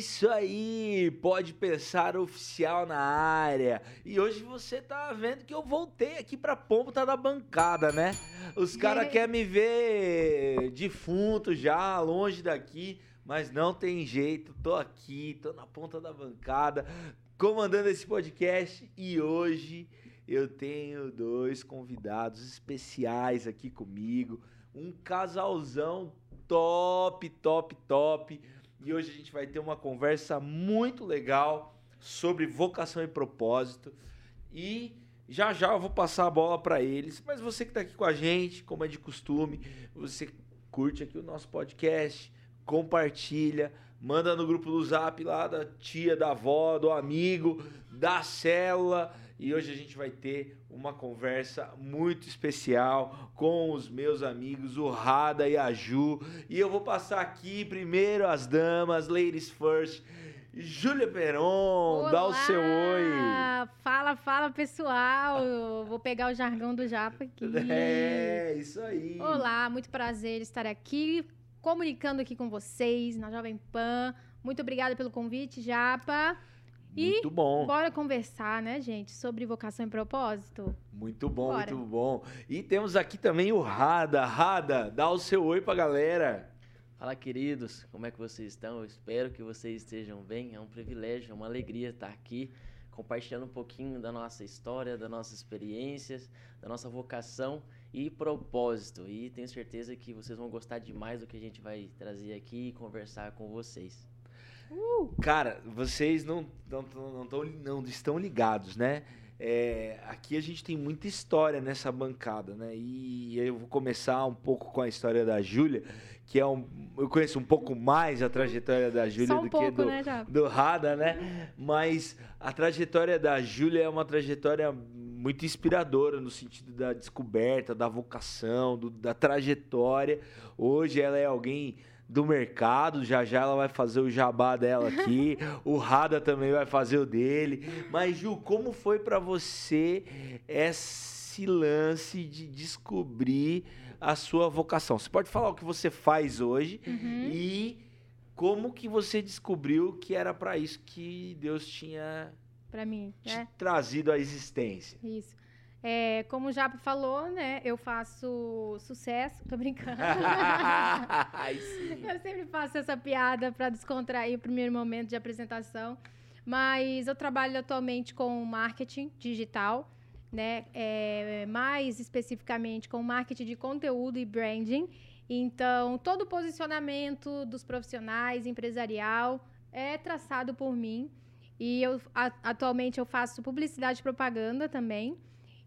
Isso aí, pode pensar oficial na área. E hoje você tá vendo que eu voltei aqui pra ponta da bancada, né? Os caras querem me ver defunto já, longe daqui, mas não tem jeito, tô aqui, tô na ponta da bancada, comandando esse podcast e hoje eu tenho dois convidados especiais aqui comigo, um casalzão top, top, top e hoje a gente vai ter uma conversa muito legal sobre vocação e propósito. E já já eu vou passar a bola para eles. Mas você que está aqui com a gente, como é de costume, você curte aqui o nosso podcast, compartilha, manda no grupo do Zap lá da tia, da avó, do amigo, da célula. E hoje a gente vai ter uma conversa muito especial com os meus amigos, o Rada e a Ju. E eu vou passar aqui primeiro as damas, ladies first. Júlia Peron, Olá! dá o seu oi. Fala, fala pessoal. Eu vou pegar o jargão do Japa aqui. É, isso aí. Olá, muito prazer estar aqui, comunicando aqui com vocês na Jovem Pan. Muito obrigada pelo convite, Japa. Muito e bom. Bora conversar, né, gente, sobre vocação e propósito? Muito bom, bora. muito bom. E temos aqui também o Rada. Rada, dá o seu oi pra galera. Fala, queridos, como é que vocês estão? Eu espero que vocês estejam bem. É um privilégio, é uma alegria estar aqui compartilhando um pouquinho da nossa história, das nossas experiências, da nossa vocação e propósito. E tenho certeza que vocês vão gostar demais do que a gente vai trazer aqui e conversar com vocês. Uh! Cara, vocês não, não, não, tão, não estão ligados, né? É, aqui a gente tem muita história nessa bancada, né? E eu vou começar um pouco com a história da Júlia, que é um. Eu conheço um pouco mais a trajetória da Júlia um do pouco, que do, né, do Rada, né? Mas a trajetória da Júlia é uma trajetória muito inspiradora no sentido da descoberta, da vocação, do, da trajetória. Hoje ela é alguém do mercado. Já já ela vai fazer o jabá dela aqui. o Rada também vai fazer o dele. Mas, Ju, como foi para você esse lance de descobrir a sua vocação? Você pode falar o que você faz hoje uhum. e como que você descobriu que era para isso que Deus tinha para mim, né? trazido à existência. Isso. É, como o falou, né? Eu faço sucesso, tô brincando. eu sempre faço essa piada para descontrair o primeiro momento de apresentação. Mas eu trabalho atualmente com marketing digital, né? É, mais especificamente com marketing de conteúdo e branding. Então, todo o posicionamento dos profissionais, empresarial, é traçado por mim. E eu a, atualmente eu faço publicidade e propaganda também.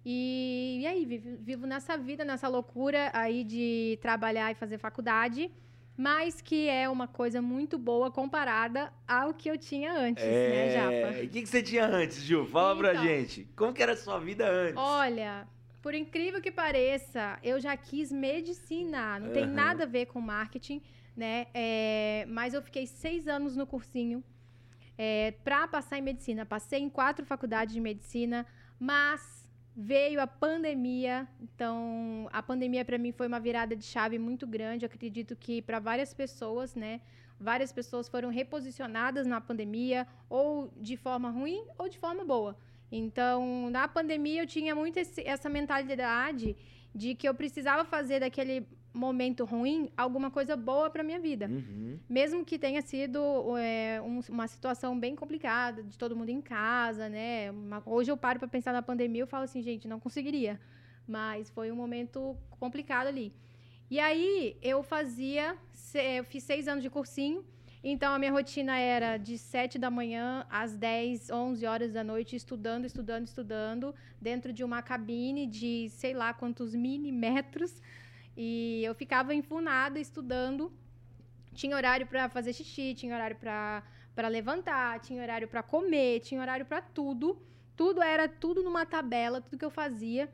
E, e aí, vivo, vivo nessa vida, nessa loucura aí de trabalhar e fazer faculdade mas que é uma coisa muito boa comparada ao que eu tinha antes, né, é... né, Japa? O que, que você tinha antes, Ju? Fala então, pra gente. Como que era a sua vida antes? Olha, por incrível que pareça, eu já quis medicina. Não uhum. tem nada a ver com marketing, né? É, mas eu fiquei seis anos no cursinho é, para passar em medicina. Passei em quatro faculdades de medicina, mas Veio a pandemia, então a pandemia para mim foi uma virada de chave muito grande. Eu acredito que para várias pessoas, né, várias pessoas foram reposicionadas na pandemia, ou de forma ruim ou de forma boa. Então, na pandemia eu tinha muito esse, essa mentalidade de que eu precisava fazer daquele momento ruim alguma coisa boa para minha vida. Uhum. Mesmo que tenha sido é, um, uma situação bem complicada, de todo mundo em casa, né? Uma, hoje eu paro para pensar na pandemia e falo assim, gente, não conseguiria. Mas foi um momento complicado ali. E aí eu fazia, eu fiz seis anos de cursinho, então a minha rotina era de sete da manhã às 10, 11 horas da noite, estudando, estudando, estudando, dentro de uma cabine de sei lá quantos milímetros e eu ficava enfurnada estudando. Tinha horário para fazer xixi, tinha horário para levantar, tinha horário para comer, tinha horário para tudo. Tudo era tudo numa tabela, tudo que eu fazia.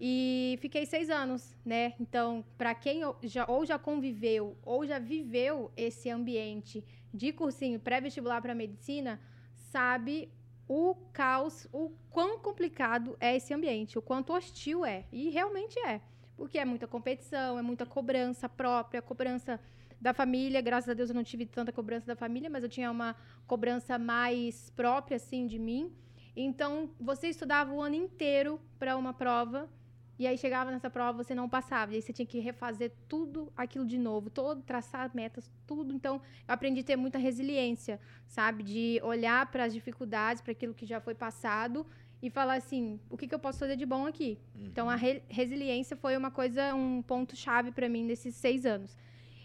E fiquei seis anos, né? Então, para quem já, ou já conviveu ou já viveu esse ambiente de cursinho pré-vestibular para medicina, sabe o caos, o quão complicado é esse ambiente, o quanto hostil é. E realmente é porque é muita competição, é muita cobrança própria, cobrança da família, graças a Deus eu não tive tanta cobrança da família, mas eu tinha uma cobrança mais própria, assim, de mim. Então, você estudava o ano inteiro para uma prova, e aí chegava nessa prova, você não passava. E aí você tinha que refazer tudo aquilo de novo, todo, traçar metas, tudo. Então, eu aprendi a ter muita resiliência, sabe? De olhar para as dificuldades, para aquilo que já foi passado e falar assim, o que, que eu posso fazer de bom aqui? Uhum. Então, a re resiliência foi uma coisa, um ponto-chave para mim nesses seis anos.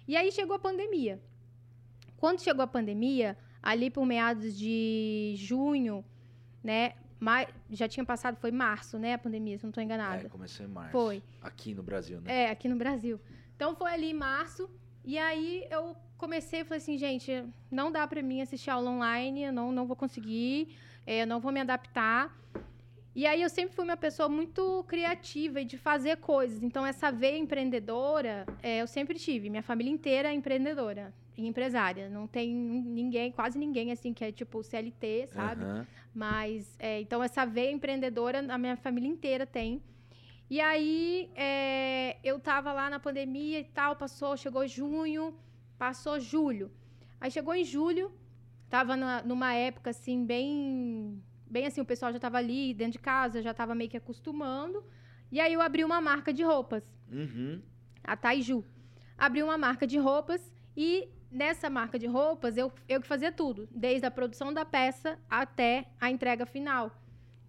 E aí chegou a pandemia. Quando chegou a pandemia, ali por meados de junho, né? Mas já tinha passado, foi março, né? A pandemia, se não estou enganada. É, começou em março. Foi. Aqui no Brasil, né? É, aqui no Brasil. Então foi ali em março. E aí eu comecei e falei assim, gente, não dá para mim assistir aula online, eu não, não vou conseguir, é, eu não vou me adaptar. E aí eu sempre fui uma pessoa muito criativa e de fazer coisas. Então essa veia empreendedora, é, eu sempre tive. Minha família inteira é empreendedora e empresária. Não tem ninguém, quase ninguém assim que é tipo CLT, sabe? Uhum. Mas é, então essa veia empreendedora a minha família inteira tem. E aí é, eu tava lá na pandemia e tal, passou, chegou junho, passou julho. Aí chegou em julho, tava na, numa época assim bem bem assim, o pessoal já estava ali dentro de casa, já estava meio que acostumando. E aí eu abri uma marca de roupas. Uhum. A Taiju. Abri uma marca de roupas e nessa marca de roupas eu, eu que fazia tudo, desde a produção da peça até a entrega final.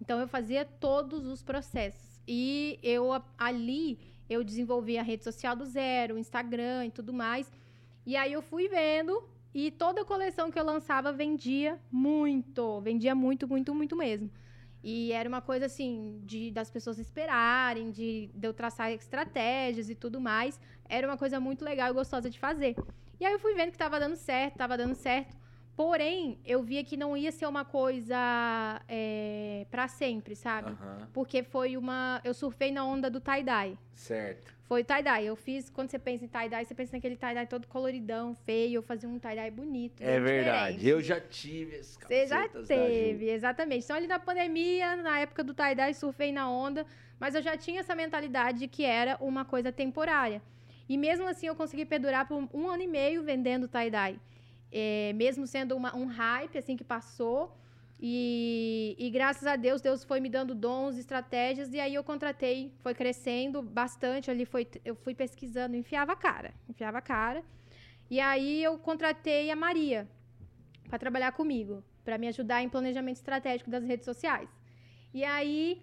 Então eu fazia todos os processos. E eu ali eu desenvolvi a rede social do zero, o Instagram e tudo mais. E aí eu fui vendo e toda coleção que eu lançava vendia muito, vendia muito, muito, muito mesmo. E era uma coisa assim, de das pessoas esperarem, de, de eu traçar estratégias e tudo mais. Era uma coisa muito legal e gostosa de fazer. E aí eu fui vendo que estava dando certo, estava dando certo. Porém, eu via que não ia ser uma coisa é, para sempre, sabe? Uhum. Porque foi uma. Eu surfei na onda do tie-dye. Certo. Foi tie-dye. Eu fiz, quando você pensa em tie-dye, você pensa naquele tie-dye todo coloridão, feio. Eu fazia um tie-dye bonito. É verdade. Diferente. Eu já tive esses Você já teve, exatamente. Então, ali na pandemia, na época do tie-dye, surfei na onda. Mas eu já tinha essa mentalidade de que era uma coisa temporária. E mesmo assim, eu consegui perdurar por um ano e meio vendendo tie-dye é, mesmo sendo uma, um hype assim que passou. E, e, graças a Deus, Deus foi me dando dons, estratégias, e aí eu contratei, foi crescendo bastante ali, foi, eu fui pesquisando, enfiava a cara, enfiava a cara. E aí eu contratei a Maria para trabalhar comigo, para me ajudar em planejamento estratégico das redes sociais. E aí,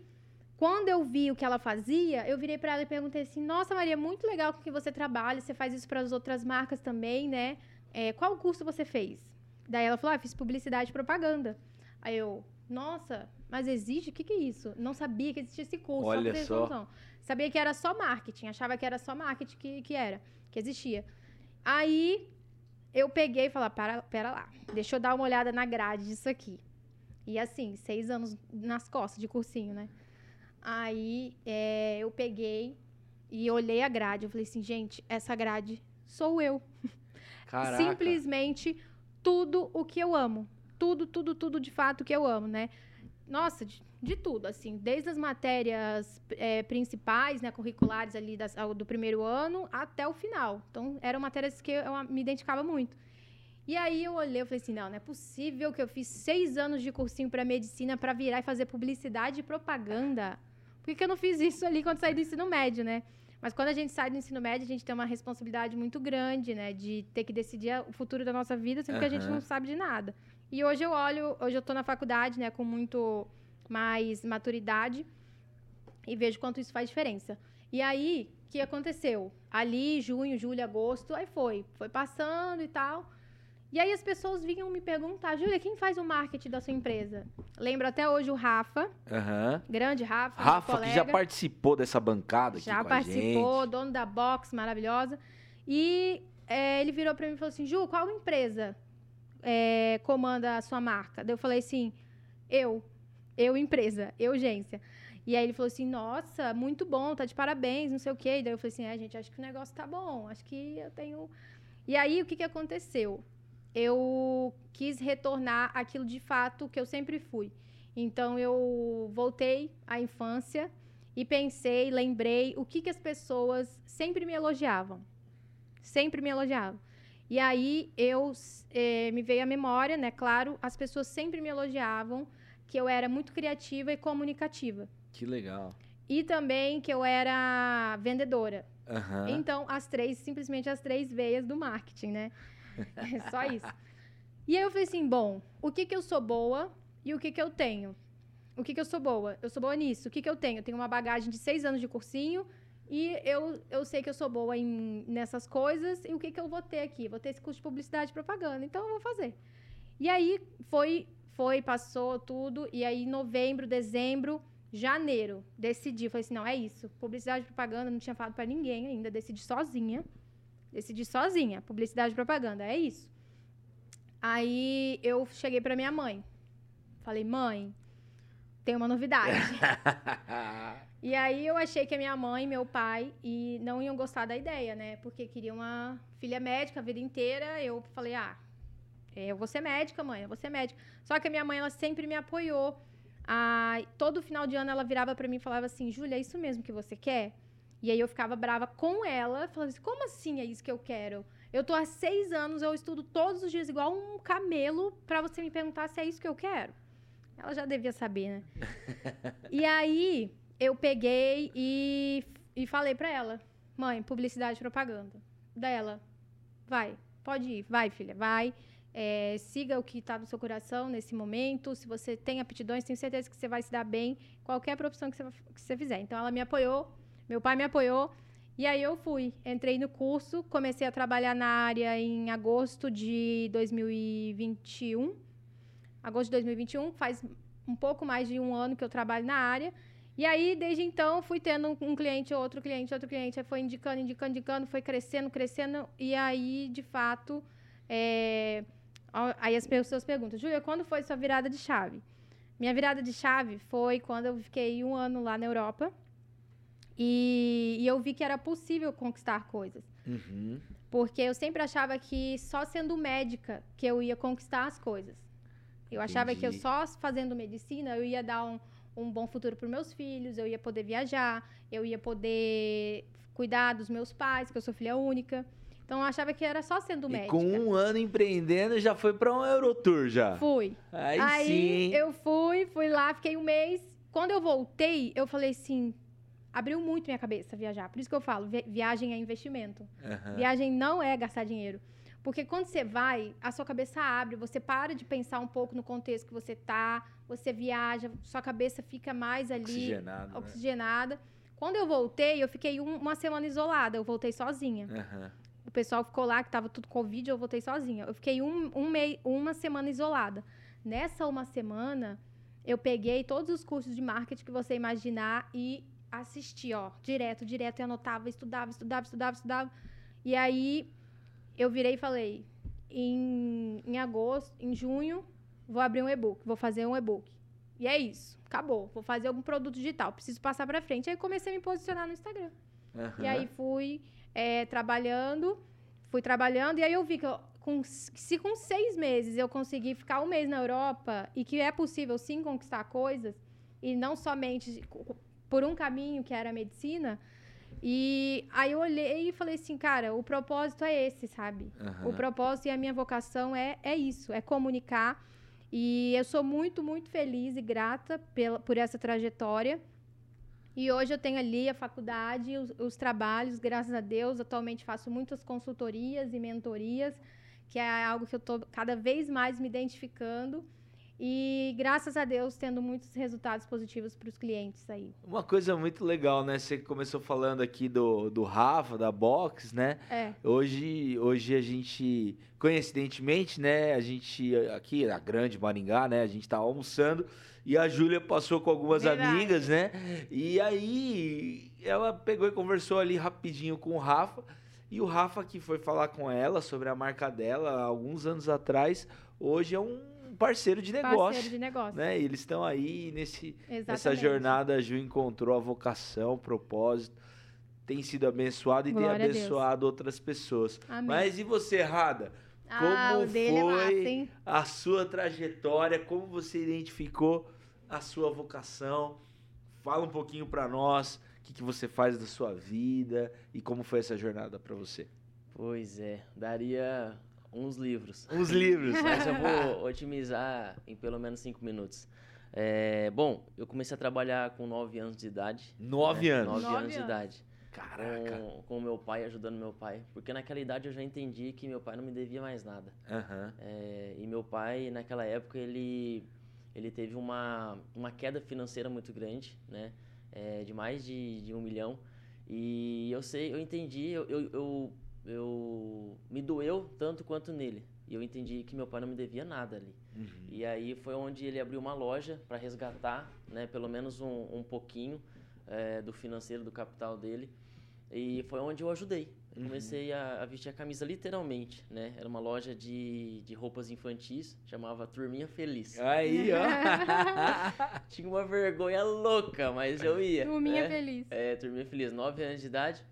quando eu vi o que ela fazia, eu virei para ela e perguntei assim: Nossa, Maria, muito legal com que você trabalha, você faz isso para as outras marcas também, né? é, qual curso você fez? Daí ela falou, ah, fiz publicidade e propaganda. Aí eu, nossa, mas existe? O que, que é isso? Não sabia que existia esse curso. Olha só. só. Sabia que era só marketing, achava que era só marketing que, que era, que existia. Aí eu peguei e falei, para, pera lá, deixa eu dar uma olhada na grade disso aqui. E assim, seis anos nas costas de cursinho, né? Aí é, eu peguei e olhei a grade. Eu falei assim, gente, essa grade sou eu. Caraca. Simplesmente tudo o que eu amo. Tudo, tudo, tudo de fato que eu amo, né? Nossa, de, de tudo, assim, desde as matérias é, principais, né, curriculares ali das, do primeiro ano até o final. Então, eram matérias que eu me identificava muito. E aí eu olhei, eu falei assim, não, não é possível que eu fiz seis anos de cursinho para medicina para virar e fazer publicidade e propaganda. Por que, que eu não fiz isso ali quando saí do ensino médio, né? Mas quando a gente sai do ensino médio, a gente tem uma responsabilidade muito grande, né? De ter que decidir o futuro da nossa vida, sendo uhum. que a gente não sabe de nada. E hoje eu olho, hoje eu tô na faculdade, né? Com muito mais maturidade e vejo quanto isso faz diferença. E aí, o que aconteceu? Ali, junho, julho, agosto, aí foi. Foi passando e tal. E aí as pessoas vinham me perguntar, Júlia, quem faz o marketing da sua empresa? Lembro até hoje o Rafa, uhum. grande Rafa, Rafa que já participou dessa bancada aqui já com participou, a gente. dono da box maravilhosa. E é, ele virou para mim e falou assim, Ju, qual empresa é, comanda a sua marca? Daí eu falei assim, eu, eu empresa, eu agência. E aí ele falou assim, nossa, muito bom, tá de parabéns, não sei o quê. E daí eu falei assim, é, gente, acho que o negócio tá bom, acho que eu tenho... E aí, o que, que aconteceu? eu quis retornar aquilo de fato que eu sempre fui. Então eu voltei à infância e pensei, lembrei o que, que as pessoas sempre me elogiavam. Sempre me elogiavam. E aí eu eh, me veio à memória, né? Claro, as pessoas sempre me elogiavam que eu era muito criativa e comunicativa. Que legal. E também que eu era vendedora. Aham. Então, as três, simplesmente as três veias do marketing, né? É só isso. E aí eu falei assim, bom, o que que eu sou boa e o que que eu tenho? O que que eu sou boa? Eu sou boa nisso. O que que eu tenho? Eu tenho uma bagagem de seis anos de cursinho e eu, eu sei que eu sou boa em, nessas coisas. E o que que eu vou ter aqui? Vou ter esse curso de publicidade e propaganda. Então, eu vou fazer. E aí, foi, foi, passou tudo. E aí, novembro, dezembro, janeiro, decidi. Falei assim, não, é isso. Publicidade e propaganda, não tinha falado pra ninguém ainda. Decidi sozinha. Decidi sozinha. Publicidade e propaganda, é isso. Aí, eu cheguei pra minha mãe. Falei, mãe, tem uma novidade. E aí eu achei que a minha mãe e meu pai e não iam gostar da ideia, né? Porque queria uma filha médica a vida inteira. Eu falei, ah, é, eu vou ser médica, mãe, eu vou ser médica. Só que a minha mãe, ela sempre me apoiou. Ah, todo final de ano ela virava pra mim e falava assim, Júlia, é isso mesmo que você quer? E aí eu ficava brava com ela, falando assim, como assim é isso que eu quero? Eu tô há seis anos, eu estudo todos os dias igual um camelo pra você me perguntar se é isso que eu quero. Ela já devia saber, né? e aí eu peguei e, e falei pra ela, mãe, publicidade e propaganda. Dela, vai, pode ir, vai, filha, vai. É, siga o que está no seu coração nesse momento. Se você tem aptidões, tenho certeza que você vai se dar bem qualquer profissão que você, que você fizer. Então, ela me apoiou, meu pai me apoiou. E aí eu fui, entrei no curso, comecei a trabalhar na área em agosto de 2021. Agosto de 2021, faz um pouco mais de um ano que eu trabalho na área. E aí, desde então, fui tendo um, cliente, outro cliente, outro cliente. Aí foi indicando, indicando, indicando, foi crescendo, crescendo. E aí, de fato, é, aí as pessoas perguntam, Júlia, quando foi sua virada de chave? Minha virada de chave foi quando eu fiquei um ano lá na Europa. E, e eu vi que era possível conquistar coisas. Uhum. Porque eu sempre achava que só sendo médica que eu ia conquistar as coisas. Eu achava que eu Entendi. só fazendo medicina eu ia dar um, um bom futuro para meus filhos, eu ia poder viajar, eu ia poder cuidar dos meus pais, que eu sou filha única. Então eu achava que era só sendo E médica. com um ano empreendendo, já foi pra um Eurotour já. Fui. Aí, Aí sim. eu fui, fui lá, fiquei um mês. Quando eu voltei, eu falei assim, abriu muito minha cabeça viajar. Por isso que eu falo, vi- viagem é investimento. Aham. Viagem não é gastar dinheiro. Porque quando você vai, a sua cabeça abre, você para de pensar um pouco no contexto que você tá, você viaja, sua cabeça fica mais ali Oxigenado, né? oxigenada. Quando eu voltei, eu fiquei um- uma semana isolada, eu voltei sozinha. Aham. O pessoal ficou lá, que tava tudo Covid, eu voltei sozinha. Eu fiquei um, um mei, uma semana isolada. Nessa uma semana, eu peguei todos os cursos de marketing que você imaginar e assisti, ó, direto, direto, e anotava, estudava, estudava, estudava, estudava. E aí, eu virei e falei, em, em agosto, em junho, vou abrir um e-book, vou fazer um e-book. E é isso, acabou. Vou fazer algum produto digital, preciso passar pra frente. Aí comecei a me posicionar no Instagram. E Aham. aí fui é, trabalhando, fui trabalhando, e aí eu vi que eu, com, se com seis meses eu consegui ficar um mês na Europa e que é possível sim conquistar coisas, e não somente por um caminho que era a medicina. E aí eu olhei e falei assim, cara, o propósito é esse, sabe? Aham. O propósito e a minha vocação é, é isso, é comunicar. E eu sou muito, muito feliz e grata pela, por essa trajetória. E hoje eu tenho ali a faculdade, os, os trabalhos, graças a Deus. Atualmente faço muitas consultorias e mentorias, que é algo que eu estou cada vez mais me identificando. E graças a Deus tendo muitos resultados positivos para os clientes aí. Uma coisa muito legal, né? Você começou falando aqui do, do Rafa, da Box, né? É, Hoje, hoje a gente, coincidentemente, né? A gente, aqui na Grande Maringá, né? A gente tá almoçando e a Júlia passou com algumas Verdade. amigas, né? E aí ela pegou e conversou ali rapidinho com o Rafa. E o Rafa que foi falar com ela sobre a marca dela há alguns anos atrás, hoje é um parceiro de negócio. parceiro de negócio. Né? E eles estão aí nesse, Exatamente. Nessa jornada, a Ju encontrou a vocação, o propósito, tem sido abençoado e Glória tem abençoado outras pessoas. Amém. Mas e você, Rada? ah, como o dele é foi? massa? A sua trajetória, como você identificou a sua vocação? Fala um pouquinho pra nós, o que, que você faz da sua vida e como foi essa jornada pra você. Pois é, daria uns livros. Uns livros. Mas eu vou otimizar em pelo menos cinco minutos. É, bom, eu comecei a trabalhar com 9 anos de idade. Nove né? anos. Nove Nove anos de idade. Caraca. Com, com meu pai, ajudando meu pai. Porque naquela idade eu já entendi que meu pai não me devia mais nada. Aham. É, e meu pai, naquela época, ele, ele teve uma, uma queda financeira muito grande, né? É, de mais de, de um milhão. E eu sei, eu entendi, eu, eu, eu, eu- me doeu tanto quanto nele. E eu entendi que meu pai não me devia nada ali. Uhum. E aí foi onde ele abriu uma loja para resgatar, né, pelo menos um, um pouquinho eh, do financeiro, do capital dele. E foi onde eu ajudei. Eu Uhum. comecei a, a vestir a camisa literalmente, né? Era uma loja de, de roupas infantis, chamava Turminha Feliz. Aí, ó. Tinha uma vergonha louca, mas eu ia. Turminha né? feliz. É, Turminha Feliz, 9 anos de idade.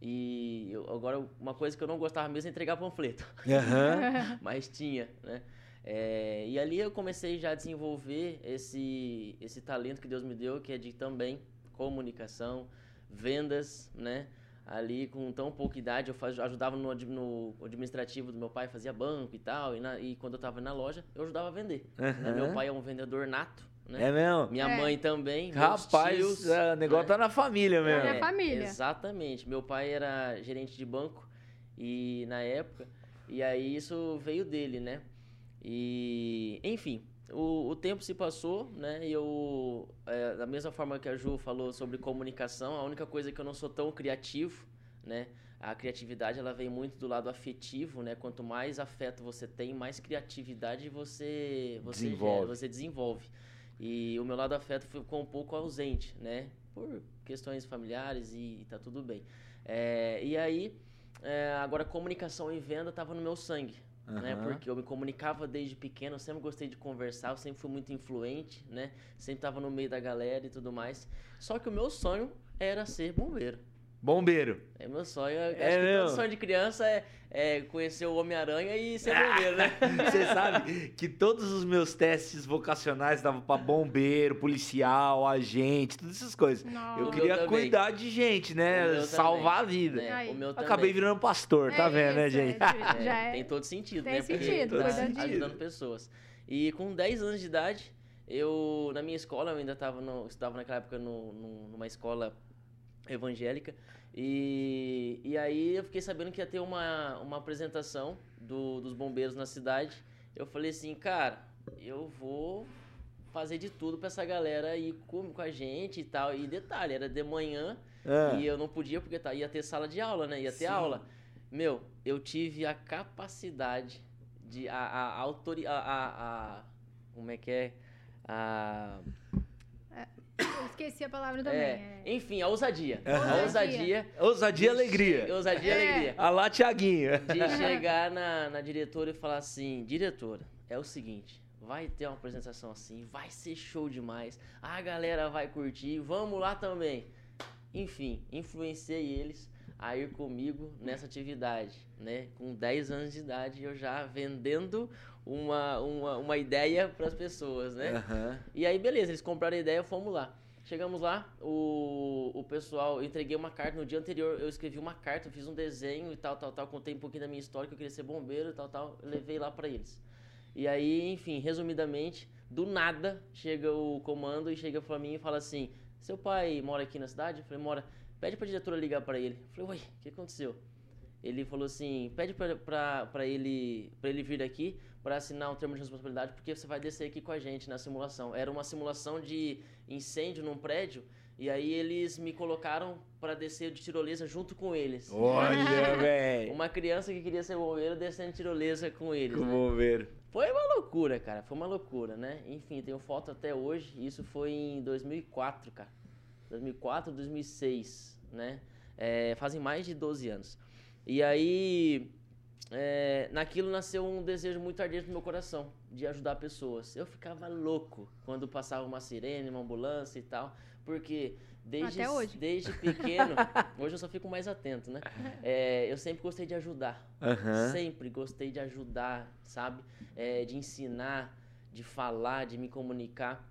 E eu- agora, uma coisa que eu não gostava mesmo é entregar panfleto Aham. mas tinha, né? É, e ali eu comecei já a desenvolver esse, esse talento que Deus me deu, que é de também comunicação, vendas, né? Ali com tão pouca idade, eu faz, ajudava no, no administrativo do meu pai, fazia banco e tal, e, na- e quando eu tava na loja, eu ajudava a vender. Aham. Meu pai é um vendedor nato, né? É mesmo? Minha É. mãe também, Rapaz, tios, é, o negócio né? tá na família mesmo. É. família. Exatamente. Meu pai era gerente de banco e na época, e aí isso veio dele, né? E, enfim, o, o tempo se passou, né? E eu, é, da mesma forma que a Ju falou sobre comunicação, a única coisa que eu não sou tão criativo, né? A criatividade ela vem muito do lado afetivo, né? Quanto mais afeto você tem, mais criatividade você você gera, Desenvolve. você desenvolve. E o meu lado afeto ficou um pouco ausente, né? Por questões familiares e, tá tudo bem. É, e aí, é, agora comunicação e venda tava no meu sangue, né? Aham. Porque eu me comunicava desde pequeno, eu sempre gostei de conversar, eu sempre fui muito influente, né? Sempre tava no meio da galera e tudo mais. Só que o meu sonho era ser bombeiro. Bombeiro. É meu sonho, eu acho É todo sonho de criança é, é conhecer o Homem-Aranha e ser bombeiro, né? Você sabe que todos os meus testes vocacionais davam pra bombeiro, policial, agente, todas essas coisas. Nossa. Eu O queria meu cuidar de gente, né? meu Salvar a também, vida. né? Aí. O meu também. Acabei virando pastor, tá É vendo, né, isso, gente? é, É, já é- Tem todo sentido, tem né? Porque sentido, tá cuidando disso. ajudando pessoas. E com 10 anos de idade, eu, na minha escola, eu ainda estava no, estudava naquela época no, no- numa escola evangélica. E, e aí eu fiquei sabendo que ia ter uma, uma apresentação do, dos bombeiros na cidade. Eu falei assim, cara, eu vou fazer de tudo pra essa galera ir com, com a gente e tal. E detalhe, era de manhã Ah, e eu não podia porque tá, ia ter sala de aula, né? Ia ter Sim. aula. Meu, eu tive a capacidade de. A, a, a, a, a- Como é que é? A. Eu esqueci a palavra também. é, é. enfim, a ousadia. Aham. A ousadia. ousadia e alegria. Ousadia e É. alegria. A lá, Tiaguinho. De chegar na, na diretora e falar assim: diretora, é o seguinte. Vai ter uma apresentação assim, vai ser show demais. A galera vai curtir, vamos lá também. Enfim, influenciei eles a ir comigo nessa atividade, né? Com 10 anos de idade, eu já vendendo uma, uma, uma ideia para as pessoas, né? Aham. E aí, beleza, eles compraram a ideia, fomos lá. Chegamos lá, o, o pessoal, eu entreguei uma carta, no dia anterior eu escrevi uma carta, fiz um desenho e tal, tal, tal, contei um pouquinho da minha história, que eu queria ser bombeiro e tal, tal, levei lá pra eles. E aí, enfim, resumidamente, do nada, chega o comando e chega pra mim e fala assim, seu pai mora aqui na cidade? Eu falei, mora. Pede pra diretora ligar pra ele. Eu falei, ué, o que aconteceu? Ele falou assim, pede pra, ele, pra ele vir aqui para assinar um termo de responsabilidade, porque você vai descer aqui com a gente na simulação. Era uma simulação de incêndio num prédio, e aí eles me colocaram para descer de tirolesa junto com eles. Olha, velho. Uma criança que queria ser bombeiro descendo de tirolesa com eles. Com né? bombeiro. Foi uma loucura, cara. Foi uma loucura, né? Enfim, tenho foto até hoje. Isso foi em 2004, cara. 2004, 2006, né? É, fazem mais de 12 anos. E aí, é, naquilo nasceu um desejo muito ardiente no meu coração, de ajudar pessoas. Eu ficava louco quando passava uma sirene, uma ambulância e tal, porque desde, Até hoje. desde pequeno, hoje eu só fico mais atento, né? É, eu sempre gostei de ajudar. Aham. Sempre gostei de ajudar, sabe? É, de ensinar, de falar, de me comunicar.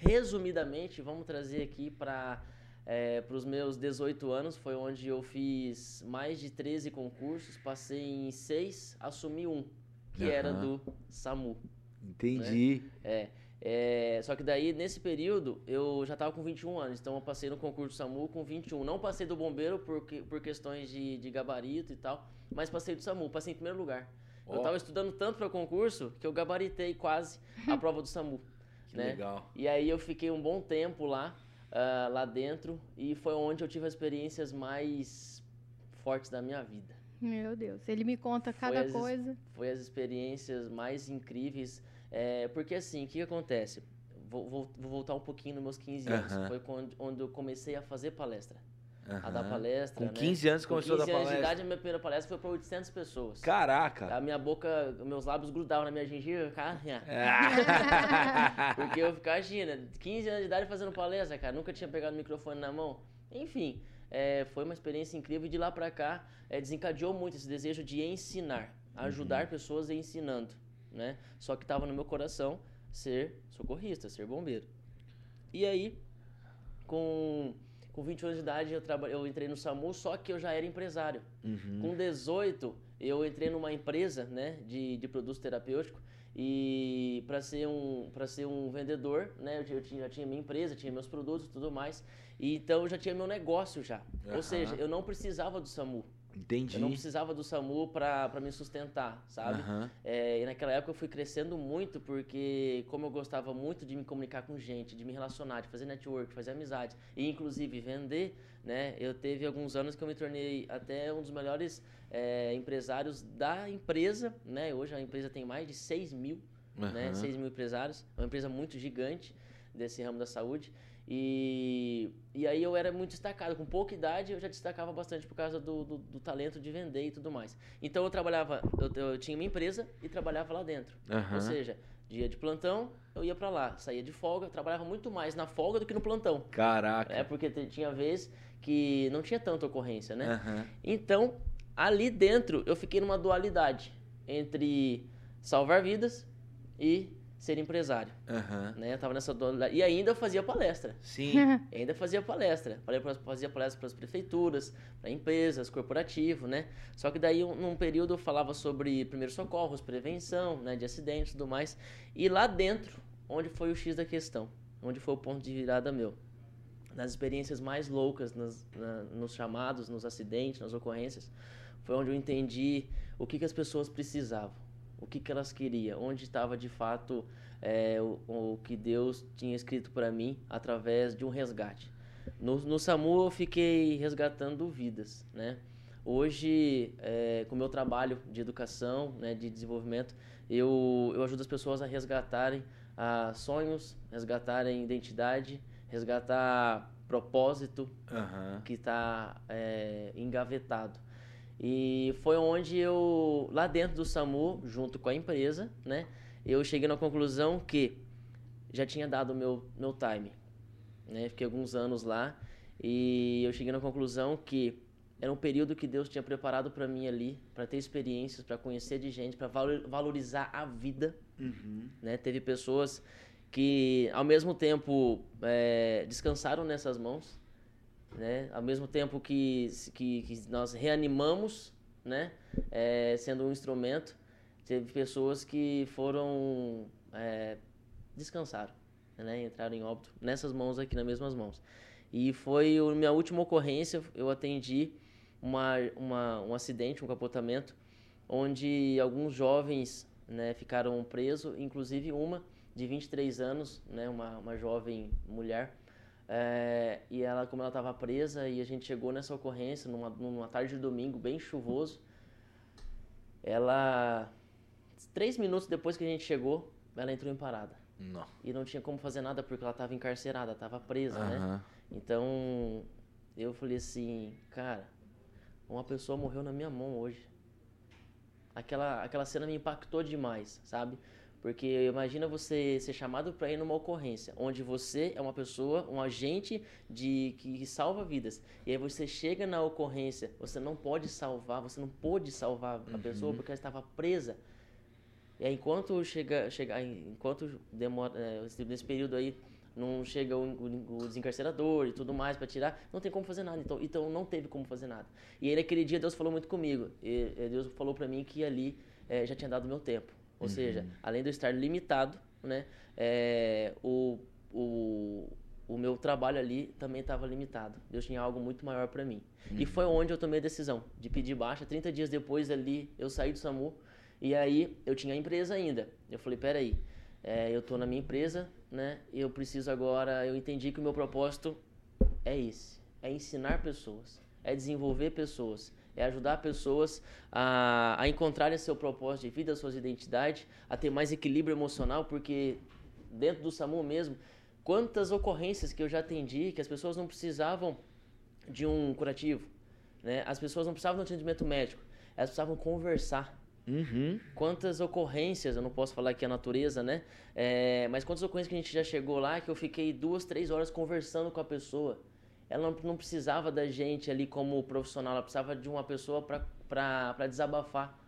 Resumidamente, vamos trazer aqui para É, para os meus 18 anos foi onde eu fiz mais de 13 concursos, passei em seis, assumi um, que era Aham. do SAMU. Entendi. É, é, só que daí, nesse período, eu já tava com 21 anos, então eu passei no concurso SAMU com 21. Não passei do bombeiro por, por questões de, de gabarito e tal, mas passei do SAMU, passei em primeiro lugar. Ó. Eu tava estudando tanto para concurso que eu gabaritei quase a prova do SAMU. Que né? legal. E aí eu fiquei um bom tempo lá, ah, lá dentro, e foi onde eu tive as experiências mais fortes da minha vida. Meu Deus, ele me conta Foi cada as- coisa. Foi as experiências mais incríveis, é, porque assim, o que, que acontece? Vou, vou- vou voltar um pouquinho nos meus 15 anos. Foi quando, onde eu comecei a fazer palestra, a dar palestra. Com né? 15 anos Com começou a 15 dar anos de palestra. idade, a minha primeira palestra foi para 800 pessoas. Caraca. A minha boca, meus lábios grudavam na minha gengiva, cara. Ah. Porque eu ficava, imagina, 15 anos de idade fazendo palestra, cara, nunca tinha pegado o microfone na mão. Enfim, é, foi uma experiência incrível e de lá pra cá é, desencadeou muito esse desejo de ensinar, ajudar pessoas ensinando, né? Só que tava no meu coração ser socorrista, ser bombeiro. E aí, com, com 21 anos de idade, eu, traba, eu entrei no SAMU, só que eu já era empresário. Uhum. Com 18, eu entrei numa empresa, né, de, de produto terapêutico e para ser um para ser um vendedor, né, eu, tinha- já tinha minha empresa, tinha meus produtos, e tudo mais. E então eu já tinha meu negócio já. Aham. Ou seja, eu não precisava do SAMU. Entendi. Eu não precisava do SAMU para me sustentar, sabe? Aham. É, e naquela época eu fui crescendo muito porque, como eu gostava muito de me comunicar com gente, de me relacionar, de fazer network, fazer amizade e inclusive vender, né? Eu teve alguns anos que eu me tornei até um dos melhores é, empresários da empresa, né? Hoje a empresa tem mais de 6 mil, né? Aham. 6 mil empresários, é uma empresa muito gigante desse ramo da saúde. E, e aí eu era muito destacado, com pouca idade eu já destacava bastante por causa do, do, do talento de vender e tudo mais. Então eu trabalhava, eu, eu tinha uma empresa e trabalhava lá dentro. Aham. Ou seja, dia de plantão, eu ia pra lá, saía de folga, trabalhava muito mais na folga do que no plantão. Caraca. É porque tinha vez que não tinha tanta ocorrência, né? Aham. Então, ali dentro, eu fiquei numa dualidade entre salvar vidas e ser empresário, Aham. né? Eu tava nessa dualidade. E ainda fazia palestra. Sim. Ainda fazia palestra. Fazia palestra para as prefeituras, para empresas, corporativo, né? Só que daí, um- num período, eu falava sobre primeiros socorros, prevenção, né, de acidentes e tudo mais. E lá dentro, onde foi o X da questão, onde foi o ponto de virada meu. Nas experiências mais loucas, nas- na- nos chamados, nos acidentes, nas ocorrências, foi onde eu entendi o que, que as pessoas precisavam, o que, que elas queriam, onde estava de fato é, o, o que Deus tinha escrito para mim através de um resgate. No, no SAMU eu fiquei resgatando vidas, né? Hoje, é, com o meu trabalho de educação, né, de desenvolvimento, eu, eu ajudo as pessoas a resgatarem ah, sonhos, resgatarem identidade, resgatar propósito, Aham. que está engavetado. E foi onde eu, lá dentro do SAMU, junto com a empresa, né, eu cheguei na conclusão que já tinha dado o meu, meu time. Né? Fiquei alguns anos lá e eu cheguei na conclusão que era um período que Deus tinha preparado para mim ali, para ter experiências, para conhecer de gente, para valorizar a vida Uhum. né? Teve pessoas que, ao mesmo tempo, é, descansaram nessas mãos, né? Ao mesmo tempo que, que, que nós reanimamos, né? É, sendo um instrumento, teve pessoas que foram é, descansaram, né? Entraram em óbito nessas mãos aqui, nas mesmas mãos. E foi a minha última ocorrência, eu atendi uma, uma, um acidente, um capotamento, onde alguns jovens né, ficaram presos, inclusive uma de 23 anos, né, uma, uma jovem mulher, é, e ela, como ela estava presa, e a gente chegou nessa ocorrência numa, numa tarde de domingo, bem chuvoso, ela, três minutos depois que a gente chegou, ela entrou em parada. Não. E não tinha como fazer nada porque ela estava encarcerada, estava presa, né? Aham. Então, eu falei assim, cara, uma pessoa morreu na minha mão hoje. Aquela, aquela cena me impactou demais, sabe? Porque imagina você ser chamado para ir numa ocorrência, onde você é uma pessoa, um agente de que salva vidas. E aí você chega na ocorrência, você não pode salvar, você não pôde salvar a pessoa porque ela estava presa. E aí, enquanto chega, chega, enquanto demora, é, esse- nesse período aí, não chega o, o, o desencarcerador e tudo mais para tirar, não tem como fazer nada. Então, então não teve como fazer nada. E aí naquele dia Deus falou muito comigo. E, Deus falou para mim que ali é, já tinha dado meu tempo. Ou uhum. seja, além de eu estar limitado, né, é, o, o, o meu trabalho ali também estava limitado. Deus tinha algo muito maior para mim. Uhum. E foi onde eu tomei a decisão de pedir baixa. 30 dias depois ali, eu saí do SAMU. E aí, eu tinha a empresa ainda. Eu falei, peraí, é, eu tô na minha empresa, né? Eu preciso agora, eu entendi que o meu propósito é esse. É ensinar pessoas. É desenvolver pessoas. É ajudar pessoas a, a encontrarem seu propósito de vida, suas identidades, a ter mais equilíbrio emocional, porque dentro do SAMU mesmo, quantas ocorrências que eu já atendi que as pessoas não precisavam de um curativo, né? As pessoas não precisavam de um atendimento médico, elas precisavam conversar. Uhum. Quantas ocorrências, eu não posso falar aqui a natureza, né? É, mas quantas ocorrências que a gente já chegou lá que eu fiquei duas, três horas conversando com a pessoa. Ela não, precisava da gente ali como profissional, ela precisava de uma pessoa para desabafar.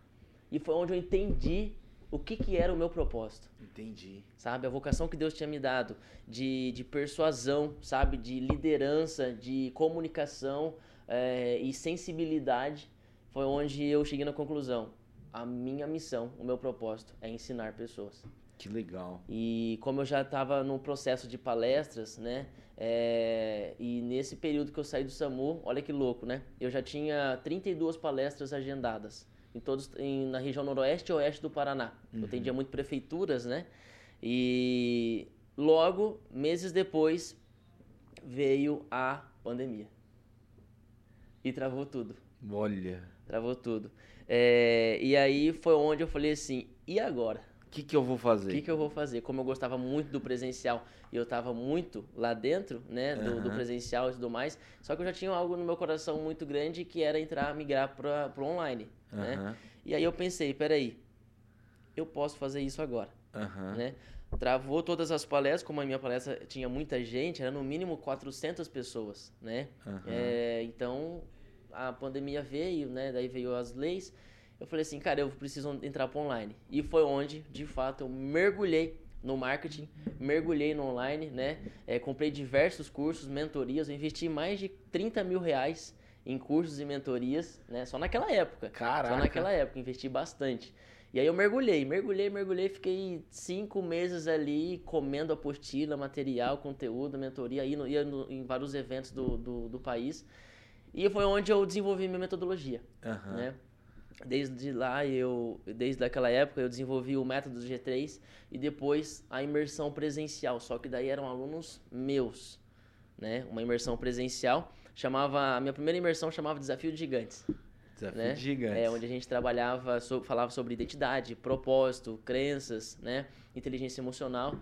E foi onde eu entendi o que, que era o meu propósito. Entendi. Sabe? A vocação que Deus tinha me dado de, de persuasão, sabe? De liderança, de comunicação é, e sensibilidade. Foi onde eu cheguei na conclusão. A minha missão, o meu propósito é ensinar pessoas. Que legal. E como eu já estava no processo de palestras, né? É, e nesse período que eu saí do SAMU, olha que louco, né? Eu já tinha 32 palestras agendadas em todos em, na região noroeste e oeste do Paraná. Uhum. Eu atendia muito prefeituras, né? E logo, meses depois, veio a pandemia. E travou tudo. Olha. Travou tudo. É, e aí foi onde eu falei assim, e agora? O que, que eu vou fazer? O que, que eu vou fazer? Como eu gostava muito do presencial e eu estava muito lá dentro, né, do, uhum. do, presencial e tudo mais, só que eu já tinha algo no meu coração muito grande que era entrar, migrar para o online, uhum. né? E aí eu pensei, peraí, eu posso fazer isso agora, uhum. né? Travou todas as palestras, como a minha palestra tinha muita gente, era no mínimo 400 pessoas, né? É, então, a pandemia veio, né? Daí veio as leis. Eu falei assim, cara, eu preciso entrar para online. E foi onde, de fato, eu mergulhei no marketing, mergulhei no online, né? É, comprei diversos cursos, mentorias, eu investi mais de 30 mil reais em cursos e mentorias, né? Só naquela época. Caraca. Só naquela época, investi bastante. E aí eu mergulhei, mergulhei, mergulhei, fiquei cinco meses ali comendo apostila, material, conteúdo, mentoria, ia, no, ia no, em vários eventos do, do, do, país. E foi onde eu desenvolvi minha metodologia, uhum. né? Desde lá, eu, desde aquela época, eu desenvolvi o método G3 e depois a imersão presencial. Só que daí eram alunos meus, né? Uma imersão presencial chamava a minha primeira imersão chamava Desafio de Gigantes. Desafio né? de Gigantes. É onde a gente trabalhava, so, falava sobre identidade, propósito, crenças, né? Inteligência emocional,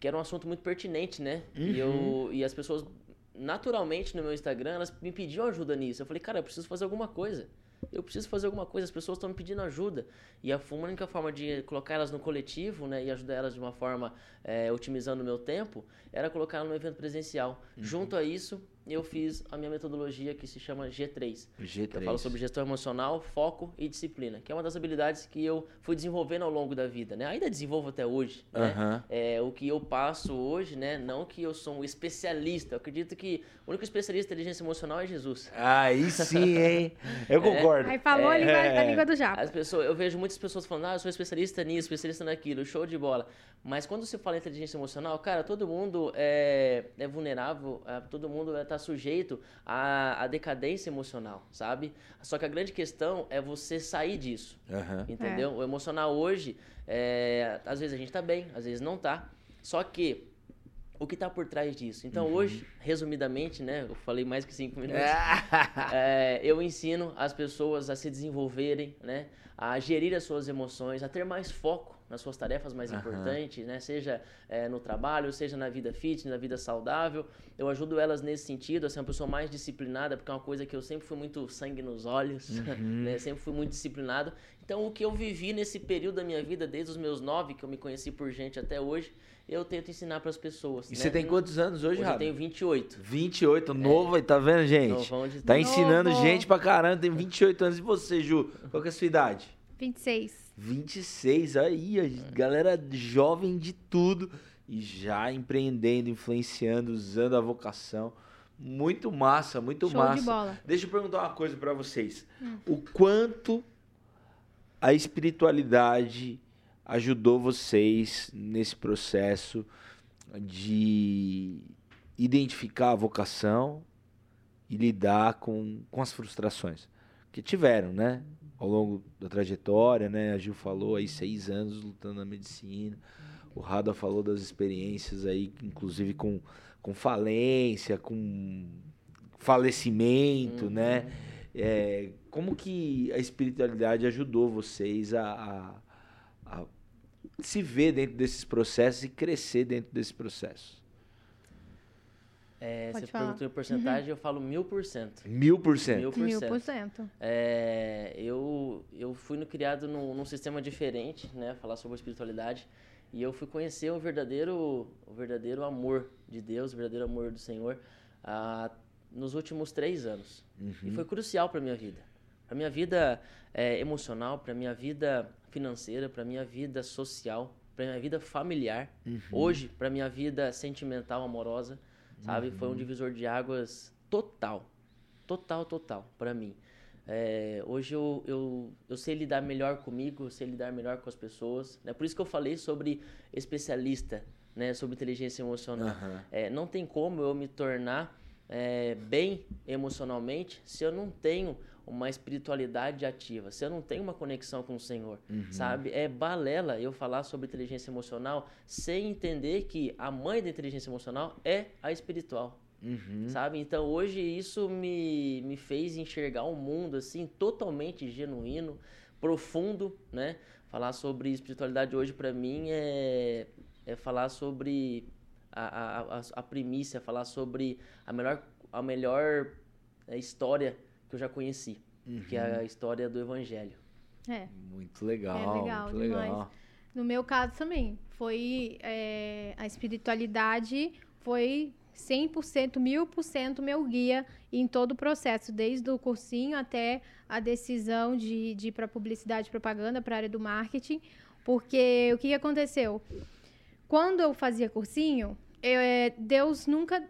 que era um assunto muito pertinente, né? Uhum. E eu e as pessoas naturalmente no meu Instagram elas me pediam ajuda nisso. Eu falei, cara, eu preciso fazer alguma coisa eu preciso fazer alguma coisa, as pessoas estão me pedindo ajuda. E a única forma de colocar elas no coletivo, né, e ajudar elas de uma forma é, otimizando o meu tempo, era colocar no evento presencial. Uhum. Junto a isso, eu fiz a minha metodologia que se chama G3. G3. Que eu falo sobre gestão emocional, foco e disciplina, que é uma das habilidades que eu fui desenvolvendo ao longo da vida, né? Ainda desenvolvo até hoje, né? Uhum. É, o que eu passo hoje, né? Não que eu sou um especialista, eu acredito que o único especialista em inteligência emocional é Jesus. Aí sim, hein? Eu é. concordo. Aí falou é, a, língua, a língua do Japa. As pessoas, eu vejo muitas pessoas falando, ah, eu sou especialista nisso, especialista naquilo, show de bola. Mas quando se fala em inteligência emocional, cara, todo mundo é, é vulnerável, é, todo mundo está sujeito à, à, decadência emocional, sabe? Só que a grande questão é você sair disso, uhum. entendeu? É. O emocional hoje, é, às vezes a gente está bem, às vezes não está. Só que o que está por trás disso. Então, uhum. hoje, resumidamente, né? Eu falei mais que cinco minutos. é, eu ensino as pessoas a se desenvolverem, né? A gerir as suas emoções, a ter mais foco nas suas tarefas mais uhum. importantes, né? Seja é, no trabalho, seja na vida fitness, na vida saudável. Eu ajudo elas nesse sentido, a ser uma pessoa mais disciplinada, porque é uma coisa que eu sempre fui muito sangue nos olhos, uhum. né? Sempre fui muito disciplinado. Então, o que eu vivi nesse período da minha vida, desde os meus nove, que eu me conheci por gente até hoje, eu tento ensinar para as pessoas. E né? você tem quantos anos hoje, Rafa? Eu tenho 28. 28, novo, é. tá vendo, gente? Novão de... Tá ensinando novo. gente pra caramba, tem 28 anos. E você, Ju? Qual que é a sua idade? 26. 26, aí, a galera jovem de tudo. e já empreendendo, influenciando, usando a vocação. Muito massa, muito Show massa. de bola. Deixa eu perguntar uma coisa para vocês. O quanto a espiritualidade ajudou vocês nesse processo de identificar a vocação e lidar com, com as frustrações que tiveram, né? Ao longo da trajetória, né? A Gil falou aí seis anos lutando na medicina. O Rada falou das experiências aí, inclusive com, com falência, com falecimento, né? É, como que a espiritualidade ajudou vocês a, a, a se ver dentro desses processos e crescer dentro desse processo? É, Pode você falar. perguntou em porcentagem, eu falo mil por cento. Mil por cento. Mil por Mil cento. por cento. É, eu, eu fui no, criado num, num sistema diferente, né? Falar sobre a espiritualidade. E eu fui conhecer o verdadeiro, o verdadeiro amor de Deus, o verdadeiro amor do Senhor, ah, nos últimos três anos. E foi crucial para minha vida. Para minha vida é, emocional, para minha vida financeira, para minha vida social, para minha vida familiar. Hoje, para minha vida sentimental, amorosa, sabe? Foi um divisor de águas total. Total, total, para mim. É, hoje eu, eu, eu sei lidar melhor comigo, eu sei lidar melhor com as pessoas. Né? Por isso que eu falei sobre especialista, né? sobre inteligência emocional. Aham. É, não tem como eu me tornar é, bem emocionalmente se eu não tenho uma espiritualidade ativa, se eu não tenho uma conexão com o Senhor, sabe? É balela eu falar sobre inteligência emocional sem entender que a mãe da inteligência emocional é a espiritual, Uhum. sabe? Então hoje isso me, me fez enxergar um mundo assim totalmente genuíno, profundo, né? Falar sobre espiritualidade hoje para mim é, é falar sobre a, a, a, a primícia, falar sobre a melhor, a melhor é, história eu já conheci, que é a história do Evangelho. É. Muito legal. É legal muito demais. legal. No meu caso também, foi é, a espiritualidade foi 100%, 1000% meu guia em todo o processo, desde o cursinho até a decisão de, de ir para publicidade e propaganda, para a área do marketing, porque o que que aconteceu? Quando eu fazia cursinho, eu, é, Deus nunca.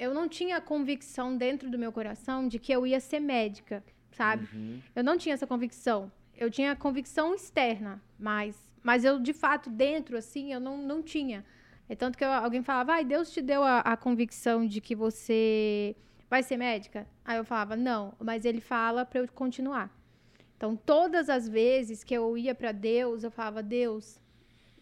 Eu não tinha convicção dentro do meu coração de que eu ia ser médica, sabe? Uhum. Eu não tinha essa convicção. Eu tinha convicção externa, mas, mas eu, de fato, dentro, assim, eu não, não tinha. É tanto que eu- alguém falava, ai, Deus te deu a, a convicção de que você vai ser médica? Aí eu falava, não, mas ele fala para eu continuar. Então, todas as vezes que eu ia para Deus, eu falava, Deus,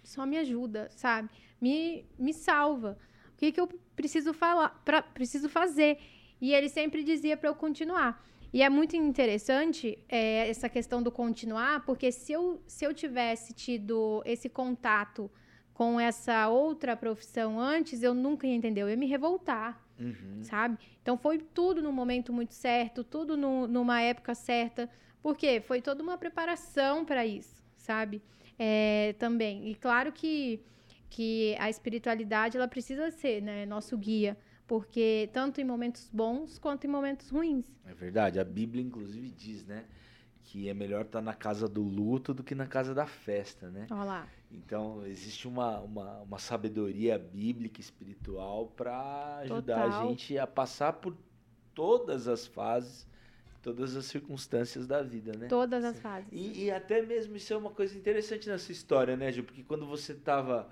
só me ajuda, sabe? Me, me salva. O que, que eu preciso falar, pra, preciso fazer? E ele sempre dizia para eu continuar. E é muito interessante é, essa questão do continuar, porque se eu, se eu tivesse tido esse contato com essa outra profissão antes, eu nunca ia entender, eu ia me revoltar, Uhum. sabe? Então foi tudo no momento muito certo, tudo no- numa época certa, porque foi toda uma preparação para isso, sabe? É, também. E claro que, que a espiritualidade ela precisa ser né, nosso guia, porque tanto em momentos bons quanto em momentos ruins. É verdade. A Bíblia, inclusive, diz, né? Que é melhor estar na casa do luto do que na casa da festa, né? Olha lá. Então, existe uma, uma, uma sabedoria bíblica, espiritual, para ajudar a Total. gente a passar por todas as fases, todas as circunstâncias da vida, né? Todas as fases. E, e até mesmo isso é uma coisa interessante nessa história, né, Gil? Porque quando você tava.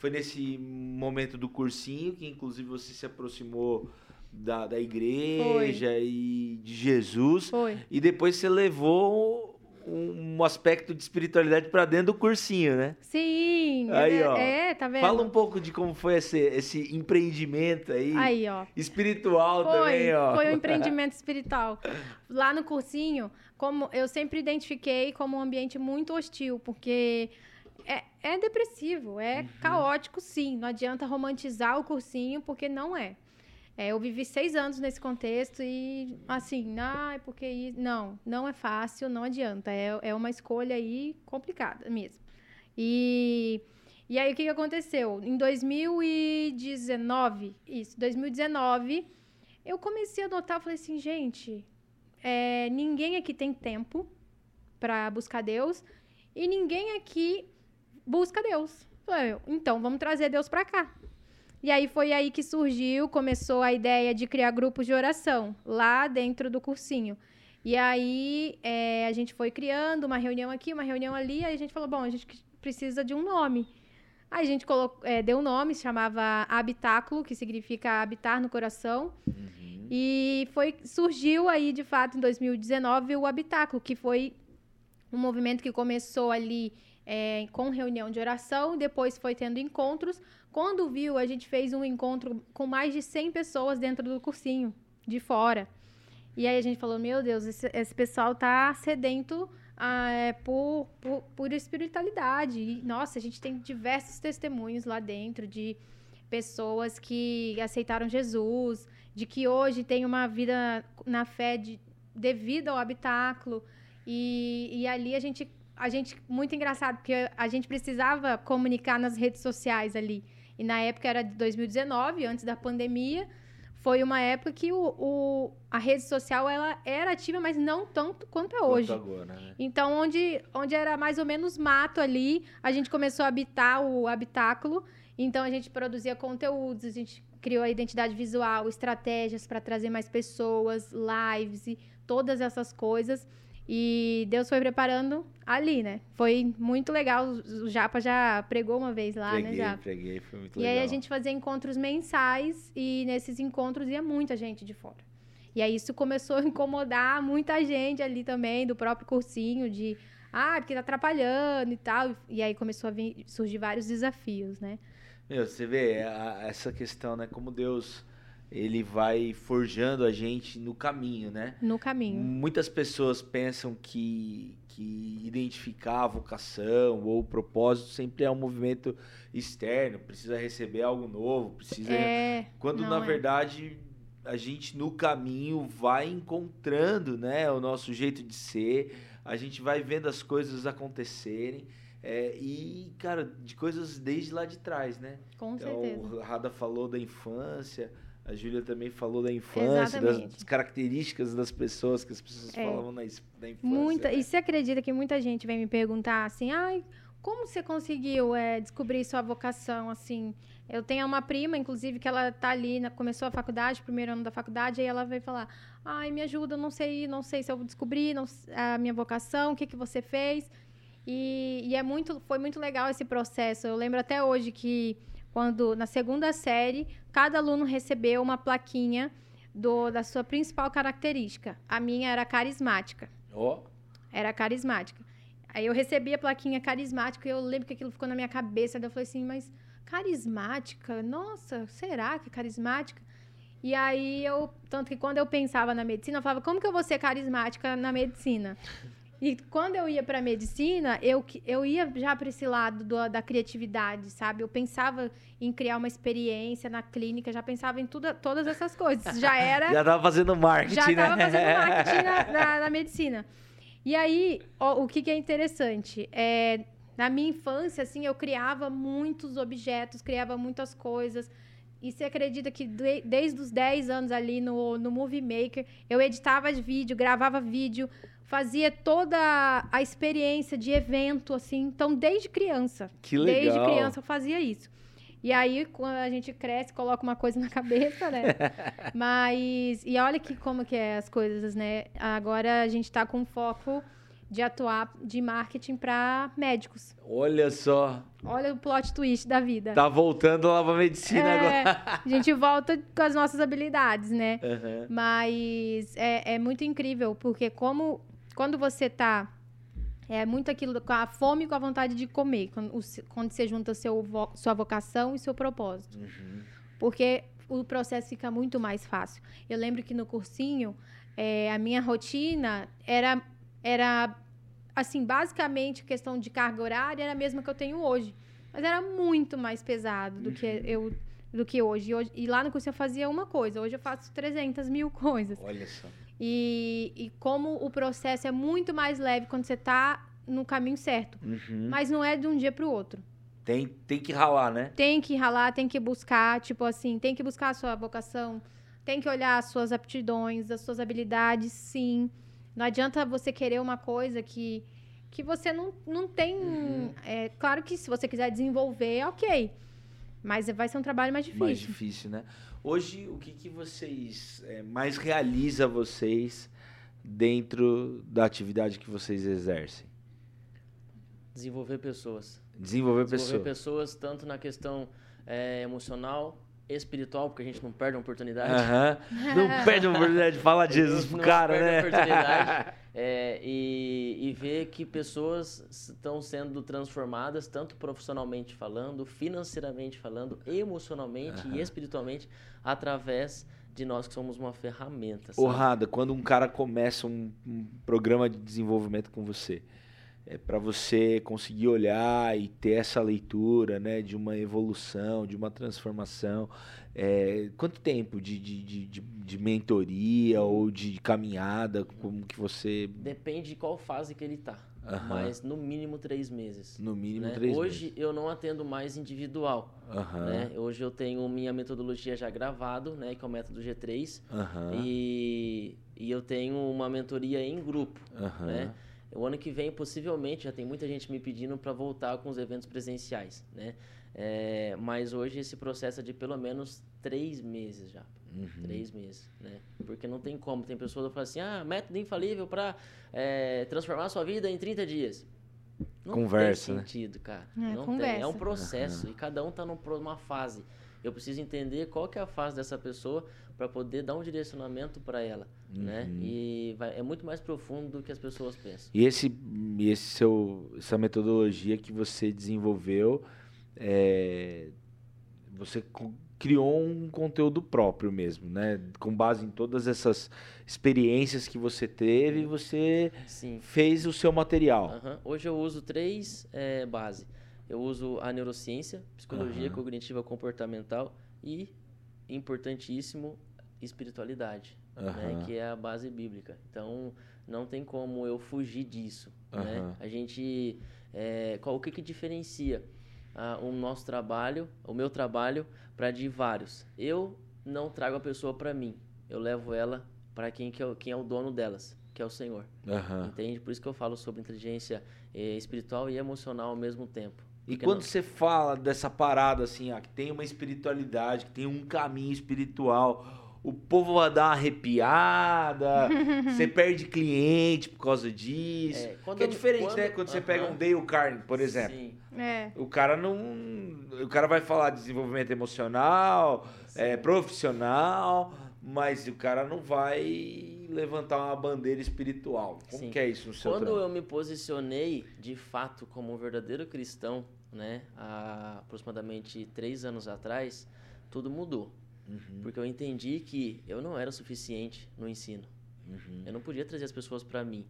Foi nesse momento do cursinho que, inclusive, você se aproximou da, da igreja e de Jesus. Foi. E depois você levou um, um aspecto de espiritualidade para dentro do cursinho, né? Sim. Aí, é, ó. é, tá vendo? Fala um pouco de como foi esse, esse empreendimento aí, Aí, ó. espiritual Foi, também, ó. foi um empreendimento espiritual. Lá no cursinho, como eu sempre identifiquei como um ambiente muito hostil, porque é, é depressivo, é caótico, sim. Não adianta romantizar o cursinho, porque não é. É, eu vivi seis anos nesse contexto e, assim, ai, porque isso. Não, não é fácil, não adianta. É, é uma escolha aí complicada mesmo. E, e aí, o que, que aconteceu? Em 2019, isso, 2019, eu comecei a notar, falei assim, gente, é, ninguém aqui tem tempo para buscar Deus e ninguém aqui busca Deus. Eu então vamos trazer Deus para cá. E aí foi aí que surgiu, começou a ideia de criar grupos de oração lá dentro do cursinho. E aí é, a gente foi criando uma reunião aqui, uma reunião ali, aí a gente falou, bom, a gente precisa de um nome. Aí a gente colocou, é, deu um nome, se chamava Habitáculo, que significa habitar no coração. Uhum. E foi surgiu aí, de fato, em 2019, o Habitáculo, que foi um movimento que começou ali é, com reunião de oração, depois foi tendo encontros. Quando viu, a gente fez um encontro com mais de 100 pessoas dentro do cursinho, de fora. E aí a gente falou, meu Deus, esse, esse pessoal tá sedento ah, é, por, por, por espiritualidade. E, nossa, a gente tem diversos testemunhos lá dentro de pessoas que aceitaram Jesus, de que hoje tem uma vida na fé de, devido ao habitáculo. E, e ali a gente, a gente, muito engraçado, porque a gente precisava comunicar nas redes sociais ali. E na época era de 2019, antes da pandemia foi uma época que o, o, a rede social ela era ativa, mas não tanto quanto é hoje. Quanto agora, né? Então, onde, onde era mais ou menos mato ali, a gente começou a habitar o habitáculo. Então, a gente produzia conteúdos, a gente criou a identidade visual, estratégias para trazer mais pessoas, lives e todas essas coisas. E Deus foi preparando ali, né? Foi muito legal. O Japa já pregou uma vez lá, preguei, né, Japa? Preguei, foi muito e legal. E aí a gente fazia encontros mensais e nesses encontros ia muita gente de fora. E aí isso começou a incomodar muita gente ali também, do próprio cursinho, de ah, porque tá atrapalhando e tal. E aí começou a vir, surgir vários desafios, né? Meu, você vê a, essa questão, né? Como Deus ele vai forjando a gente no caminho, né? No caminho. Muitas pessoas pensam que, que identificar a vocação ou o propósito sempre é um movimento externo, precisa receber algo novo, precisa. É, Quando na é. verdade a gente no caminho vai encontrando, né, o nosso jeito de ser, a gente vai vendo as coisas acontecerem. É, e, cara, de coisas desde lá de trás, né? Com então, certeza. O Rada falou da infância, a Júlia também falou da infância, das, das, características das pessoas que as pessoas é. falavam na, na infância. Muita, né? E você acredita que muita gente vem me perguntar assim, ai, como você conseguiu é, descobrir sua vocação, assim? Eu tenho uma prima, inclusive, que ela tá ali, na, começou a faculdade, primeiro ano da faculdade, aí ela veio falar, ai, me ajuda, não sei, não sei se eu descobri não, a minha vocação, o que, que você fez. E, e é muito, foi muito legal esse processo. Eu lembro até hoje que quando na segunda série, cada aluno recebeu uma plaquinha do, da sua principal característica. A minha era carismática. Oh. Era carismática. Aí eu recebi a plaquinha carismática e eu lembro que aquilo ficou na minha cabeça. Daí eu falei assim, mas carismática? Nossa, será que é carismática? E aí eu, tanto que quando eu pensava na medicina, eu falava, como que eu vou ser carismática na medicina? E quando eu ia para medicina, eu, eu ia já para esse lado do, da criatividade, sabe? Eu pensava em criar uma experiência na clínica, já pensava em tudo, todas essas coisas. Já era. já estava fazendo marketing, já né? Já estava fazendo marketing na, na, na, medicina. E aí, ó, o que, que é interessante? É, na minha infância, assim, eu criava muitos objetos, criava muitas coisas. E você acredita que de, desde os 10 anos ali no, no Movie Maker, eu editava vídeo, gravava vídeo, fazia toda a experiência de evento, assim. Então, desde criança. Que legal. Desde criança eu fazia isso. E aí, quando a gente cresce, coloca uma coisa na cabeça, né? Mas. E olha que como que é as coisas, né? Agora a gente está com foco de atuar de marketing para médicos. Olha só. Olha o plot twist da vida. Tá voltando lá pra medicina é, agora. a gente volta com as nossas habilidades, né? Uhum. Mas é, é muito incrível, porque como quando você tá é muito aquilo com a fome e com a vontade de comer, quando, quando você junta seu, sua vocação e seu propósito. Uhum. Porque o processo fica muito mais fácil. Eu lembro que no cursinho, é, a minha rotina era, era, assim, basicamente, questão de carga horária era a mesma que eu tenho hoje. Mas era muito mais pesado do uhum. que eu do que hoje. E, hoje. e lá no curso eu fazia uma coisa, hoje eu faço 300 mil coisas. Olha só. E, e como o processo é muito mais leve quando você está no caminho certo. Uhum. Mas não é de um dia para o outro. Tem, tem que ralar, né? Tem que ralar, tem que buscar, tipo assim, tem que buscar a sua vocação, tem que olhar as suas aptidões, as suas habilidades, sim. Não adianta você querer uma coisa que, que você não, não tem. É, claro que se você quiser desenvolver, ok. Mas vai ser um trabalho mais difícil. Mais difícil, né? Hoje, o que, que vocês é, mais realiza vocês dentro da atividade que vocês exercem? Desenvolver pessoas. Desenvolver, Desenvolver pessoas. pessoas tanto na questão é, emocional, espiritual, porque a gente não perde a oportunidade. Aham. Não perde a oportunidade de falar de Jesus pro Não cara, perde a né? oportunidade. É, e, e ver que pessoas estão sendo transformadas, tanto profissionalmente falando, financeiramente falando, emocionalmente e espiritualmente, através de nós que somos uma ferramenta. sabe? Porrada, quando um cara começa um, um programa de desenvolvimento com você, é para você conseguir olhar e ter essa leitura, né, de uma evolução, de uma transformação. é, quanto tempo de, de, de, de- mentoria ou de caminhada, como que você, Depende de qual fase que ele está. Aham. Mas no mínimo três meses. no mínimo né? três Hoje meses? eu não atendo mais individual. Aham, né? Hoje eu tenho minha metodologia já gravado, né? que é o método G3. aham, E, e eu tenho uma mentoria em grupo. né? O ano que vem, possivelmente, já tem muita gente me pedindo para voltar com os eventos presenciais, né? É, mas hoje esse processo é de pelo menos três meses já. Uhum. Três meses, né? Porque não tem como. Tem pessoas que falam assim, ah, método infalível para transformar a sua vida em 30 dias. Não Conversa, tem né? sentido, cara. É, não tem. É um processo e cada um tá pro- numa fase. Eu preciso entender qual que é a fase dessa pessoa para poder dar um direcionamento para ela, né? Uhum. E vai- é muito mais profundo do que as pessoas pensam. E esse, esse seu, essa metodologia que você desenvolveu, é, você criou um conteúdo próprio mesmo, né? Com base em todas essas experiências que você teve, você Sim. fez o seu material. Aham. Hoje eu uso três é, bases. Eu uso a neurociência, psicologia Aham. cognitiva comportamental e, importantíssimo, espiritualidade, né? Que é a base bíblica. Então, não tem como eu fugir disso, né? A gente... é, qual, o que que diferencia ah, o nosso trabalho, o meu trabalho, para de vários? Eu não trago a pessoa para mim. Eu levo ela para quem, que é, o- quem é o dono delas, que é o Senhor. Aham. Entende? Por isso que eu falo sobre inteligência eh, espiritual e emocional ao mesmo tempo. E quando não- você fala dessa parada assim, que tem uma espiritualidade, que tem um caminho espiritual, o povo vai dar uma arrepiada, você perde cliente por causa disso. É, quando que é diferente, quando- né? Quando você pega um Dale Carnegie, por exemplo. Sim, É. O cara não. O cara vai falar de desenvolvimento emocional, é, profissional, mas o cara não vai levantar uma bandeira espiritual. Como Sim. que é isso no seu Quando trampo? eu me posicionei de fato como um verdadeiro cristão, né, há aproximadamente três anos atrás, tudo mudou. Uhum, Porque eu entendi que eu não era suficiente no ensino. uhum. Eu não podia trazer as pessoas para mim.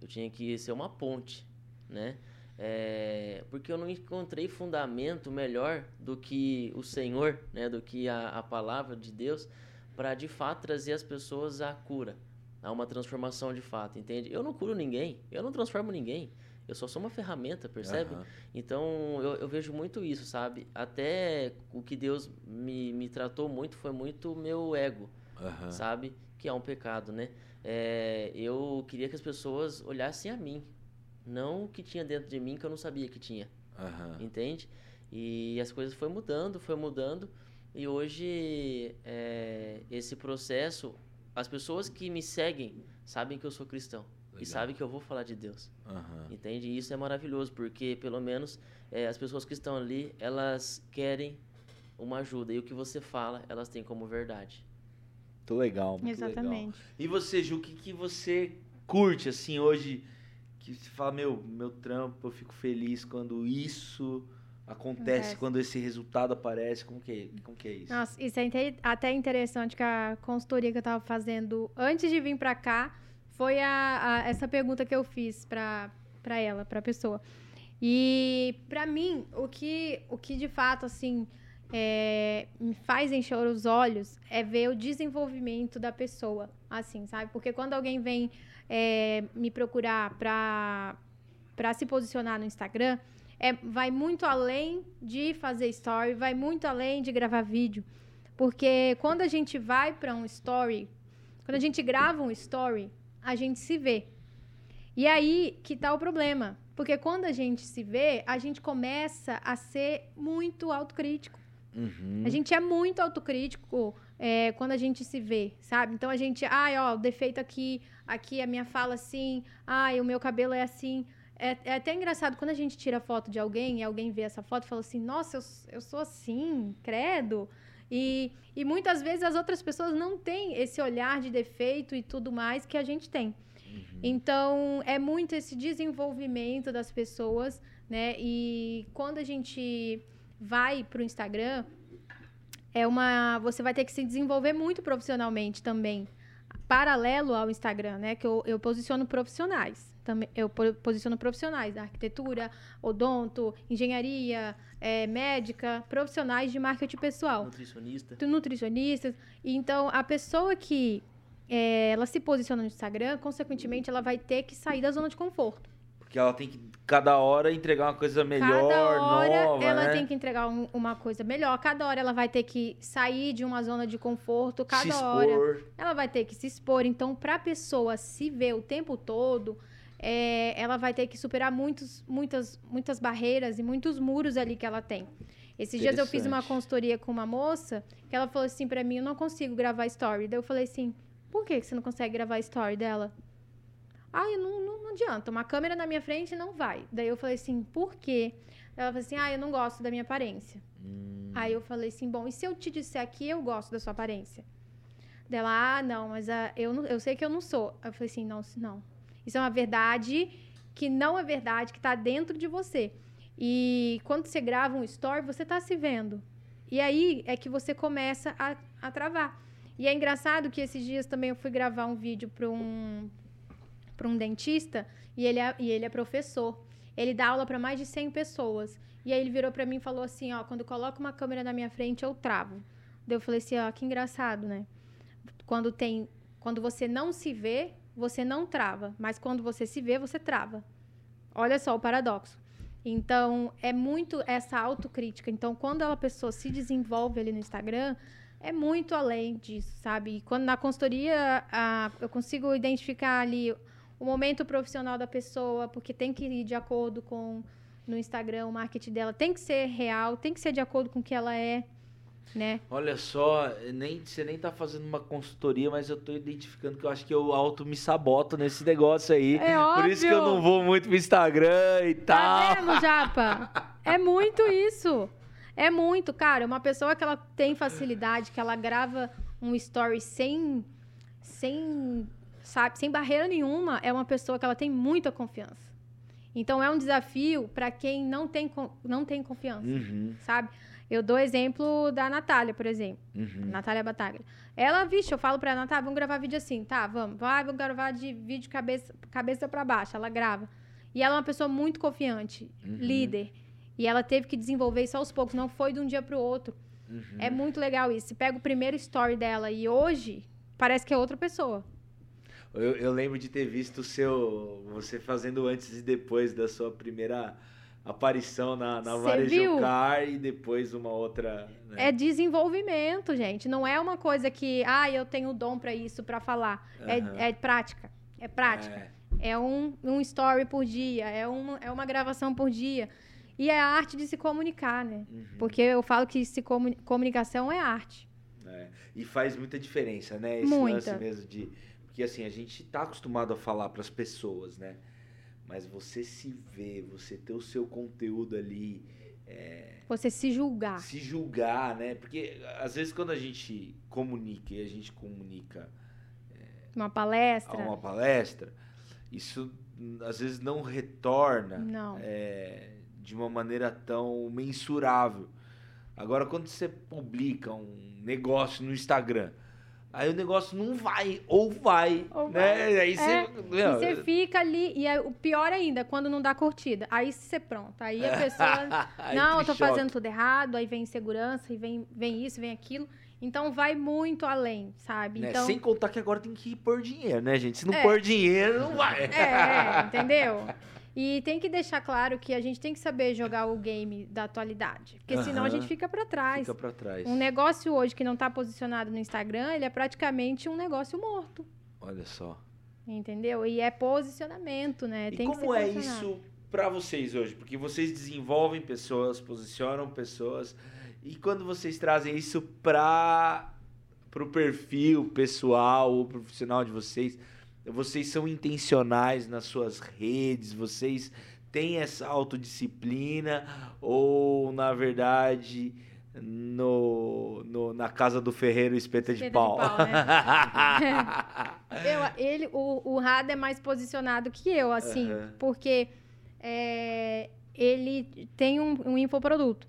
Eu tinha que ser uma ponte, né? É, porque eu não encontrei fundamento melhor do que o Senhor, né? Do que a, a palavra de Deus para de fato trazer as pessoas à cura, a uma transformação de fato, entende? Eu não curo ninguém, eu não transformo ninguém. Eu só sou uma ferramenta, percebe? Aham. Então eu, eu vejo muito isso, sabe? Até o que Deus me, me tratou muito foi muito meu ego Aham. sabe? Que é um pecado, né? É, eu queria que as pessoas olhassem a mim, não o que tinha dentro de mim que eu não sabia que tinha, Aham. entende? E as coisas foi mudando, foi mudando, e hoje é, esse processo, as pessoas que me seguem sabem que eu sou cristão Legal. e sabem que eu vou falar de Deus. Aham. Entende? E isso é maravilhoso, porque pelo menos eh, as pessoas que estão ali, elas querem uma ajuda. E o que você fala, elas têm como verdade. Muito legal, muito legal. Exatamente. E você, Ju, o que, que você curte, assim, hoje? Que você fala, meu, meu trampo, eu fico feliz quando isso acontece, Acontece. quando esse resultado aparece. Como que, é- como que é isso? Nossa, isso é até interessante que a consultoria que eu tava fazendo antes de vir pra cá foi a, a- essa pergunta que eu fiz pra ela, pra pessoa. E pra mim, o que, o que de fato, assim, é, me faz encher os olhos é ver o desenvolvimento da pessoa, assim, sabe? Porque quando alguém vem é, me procurar pra, pra se posicionar no Instagram, é, vai muito além de fazer story, vai muito além de gravar vídeo. Porque quando a gente vai para um story, quando a gente grava um story, a gente se vê. E aí que tá o problema. Porque quando a gente se vê, a gente começa a ser muito autocrítico. Uhum. A gente é muito autocrítico é, quando a gente se vê, sabe? Então a gente, ai, ó, o defeito aqui, aqui a minha fala assim, ai, o meu cabelo é assim. É, é até engraçado quando a gente tira foto de alguém e alguém vê essa foto e fala assim, nossa, eu, eu sou assim, credo. E, e muitas vezes as outras pessoas não têm esse olhar de defeito e tudo mais que a gente tem. Então, é muito esse desenvolvimento das pessoas, né? E quando a gente vai para o Instagram, é uma, você vai ter que se desenvolver muito profissionalmente também, paralelo ao Instagram, né? Que eu, eu posiciono profissionais. Também, eu po- posiciono profissionais da arquitetura, odonto, engenharia, é, médica, profissionais de marketing pessoal Nutricionista. nutricionistas. Então, a pessoa que é, ela se posiciona no Instagram, consequentemente, ela vai ter que sair da zona de conforto. Porque ela tem que, cada hora, entregar uma coisa melhor, cada hora nova, ela né? tem que entregar um- uma coisa melhor. Cada hora ela vai ter que sair de uma zona de conforto. Cada hora ela vai ter que se expor. Então, para a pessoa se ver o tempo todo, é, ela vai ter que superar muitos, muitas, muitas barreiras e muitos muros ali que ela tem. Esses dias eu fiz uma consultoria com uma moça que ela falou assim para mim: eu não consigo gravar story. Daí eu falei assim: por que você não consegue gravar story dela? Ah, eu não, não, não adianta. Uma câmera na minha frente não vai. Daí eu falei assim: por quê? Ela falou assim: ah, eu não gosto da minha aparência. Hum, Aí eu falei assim, bom, e se eu te disser que eu gosto da sua aparência? Dela, ah, não, mas ah, eu, não, eu sei que eu não sou. Eu falei assim, não, não. Isso é uma verdade que não é verdade, que tá dentro de você. E quando você grava um story, você tá se vendo. E aí é que você começa a, a travar. E é engraçado que esses dias também eu fui gravar um vídeo para um, um dentista e ele, é, e ele é professor. Ele dá aula para mais de 100 pessoas. E aí ele virou para mim e falou assim, ó, quando coloca uma câmera na minha frente, eu travo. Daí eu falei assim, ó, que engraçado, né? Quando tem, quando você não se vê, você não trava, mas quando você se vê, você trava. Olha só o paradoxo. Então, é muito essa autocrítica. Então, quando a pessoa se desenvolve ali no Instagram, é muito além disso, sabe? E quando na consultoria a, eu consigo identificar ali o momento profissional da pessoa, porque tem que ir de acordo com no Instagram, o marketing dela tem que ser real, tem que ser de acordo com o que ela é, né? Olha só, nem, você nem tá fazendo uma consultoria, mas eu tô identificando que eu acho que eu auto me saboto nesse negócio aí. É Por isso que eu óbvio. não vou muito pro Instagram e Tá tal. vendo, Japa? É muito isso. É muito, cara. Uma pessoa que ela tem facilidade, que ela grava um story sem, sem, sabe, sem barreira nenhuma, é uma pessoa que ela tem muita confiança. Então é um desafio para quem não tem, não tem confiança, Uhum, sabe? Eu dou exemplo da Natália, por exemplo. uhum. Natália Bataglia. Ela, vixe, eu falo pra ela, Natália, vamos gravar vídeo assim. Tá, vamos. Vai, vamos gravar de vídeo cabeça, cabeça para baixo. Ela grava. E ela é uma pessoa muito confiante, Uhum. líder. E ela teve que desenvolver isso aos poucos, não foi de um dia pro outro. Uhum. É muito legal isso. Você pega o primeiro story dela e hoje parece que é outra pessoa. Eu, eu lembro de ter visto o seu. Você fazendo antes e depois da sua primeira aparição na, na Cê Varejo? Car e depois uma outra. né? É desenvolvimento, gente. Não é uma coisa que, ah, eu tenho dom pra isso, pra falar. É- Aham. É, prática. É prática. É. É um, um story por dia, é uma, é uma gravação por dia. E é a arte de se comunicar, né? Uhum. Porque eu falo que se comuni- comunicação é arte. É, E faz muita diferença, né? Esse Muita. lance mesmo de. Porque assim, a gente tá acostumado a falar pras pessoas, né? Mas você se vê, você ter o seu conteúdo ali, é, Você se julgar. se julgar, né? Porque às vezes quando a gente comunica e a gente comunica Uma a palestra. uma palestra, isso às vezes não retorna Não. é, de uma maneira tão mensurável. Agora, quando você publica um negócio no Instagram, aí o negócio não vai, ou vai, Ou né? vai. Aí você, É, E você fica ali, e é o pior ainda, quando não dá curtida. Aí você pronto. Aí a pessoa. Aí não, eu tô choque. fazendo tudo errado, aí vem insegurança, e vem, vem isso, vem aquilo. Então vai muito além, sabe? Né? Então. Sem contar que agora tem que pôr dinheiro, né, gente? Se não É. pôr dinheiro, não vai. É, entendeu? E tem que deixar claro que a gente tem que saber jogar o game da atualidade. Porque senão a gente fica pra trás. Fica pra trás. Um negócio hoje que não tá posicionado no Instagram, ele é praticamente um negócio morto. Olha só. Entendeu? E é posicionamento, né? E tem como é isso para vocês hoje? Porque vocês desenvolvem pessoas, posicionam pessoas. E quando vocês trazem isso para o perfil pessoal ou profissional de vocês, vocês são intencionais nas suas redes, vocês têm essa autodisciplina ou, na verdade, no, no, na casa do ferreiro espeta, espeta de pau. De pau né? eu, ele, o, o Rada é mais posicionado que eu, assim, uhum. porque é, ele tem um, um infoproduto.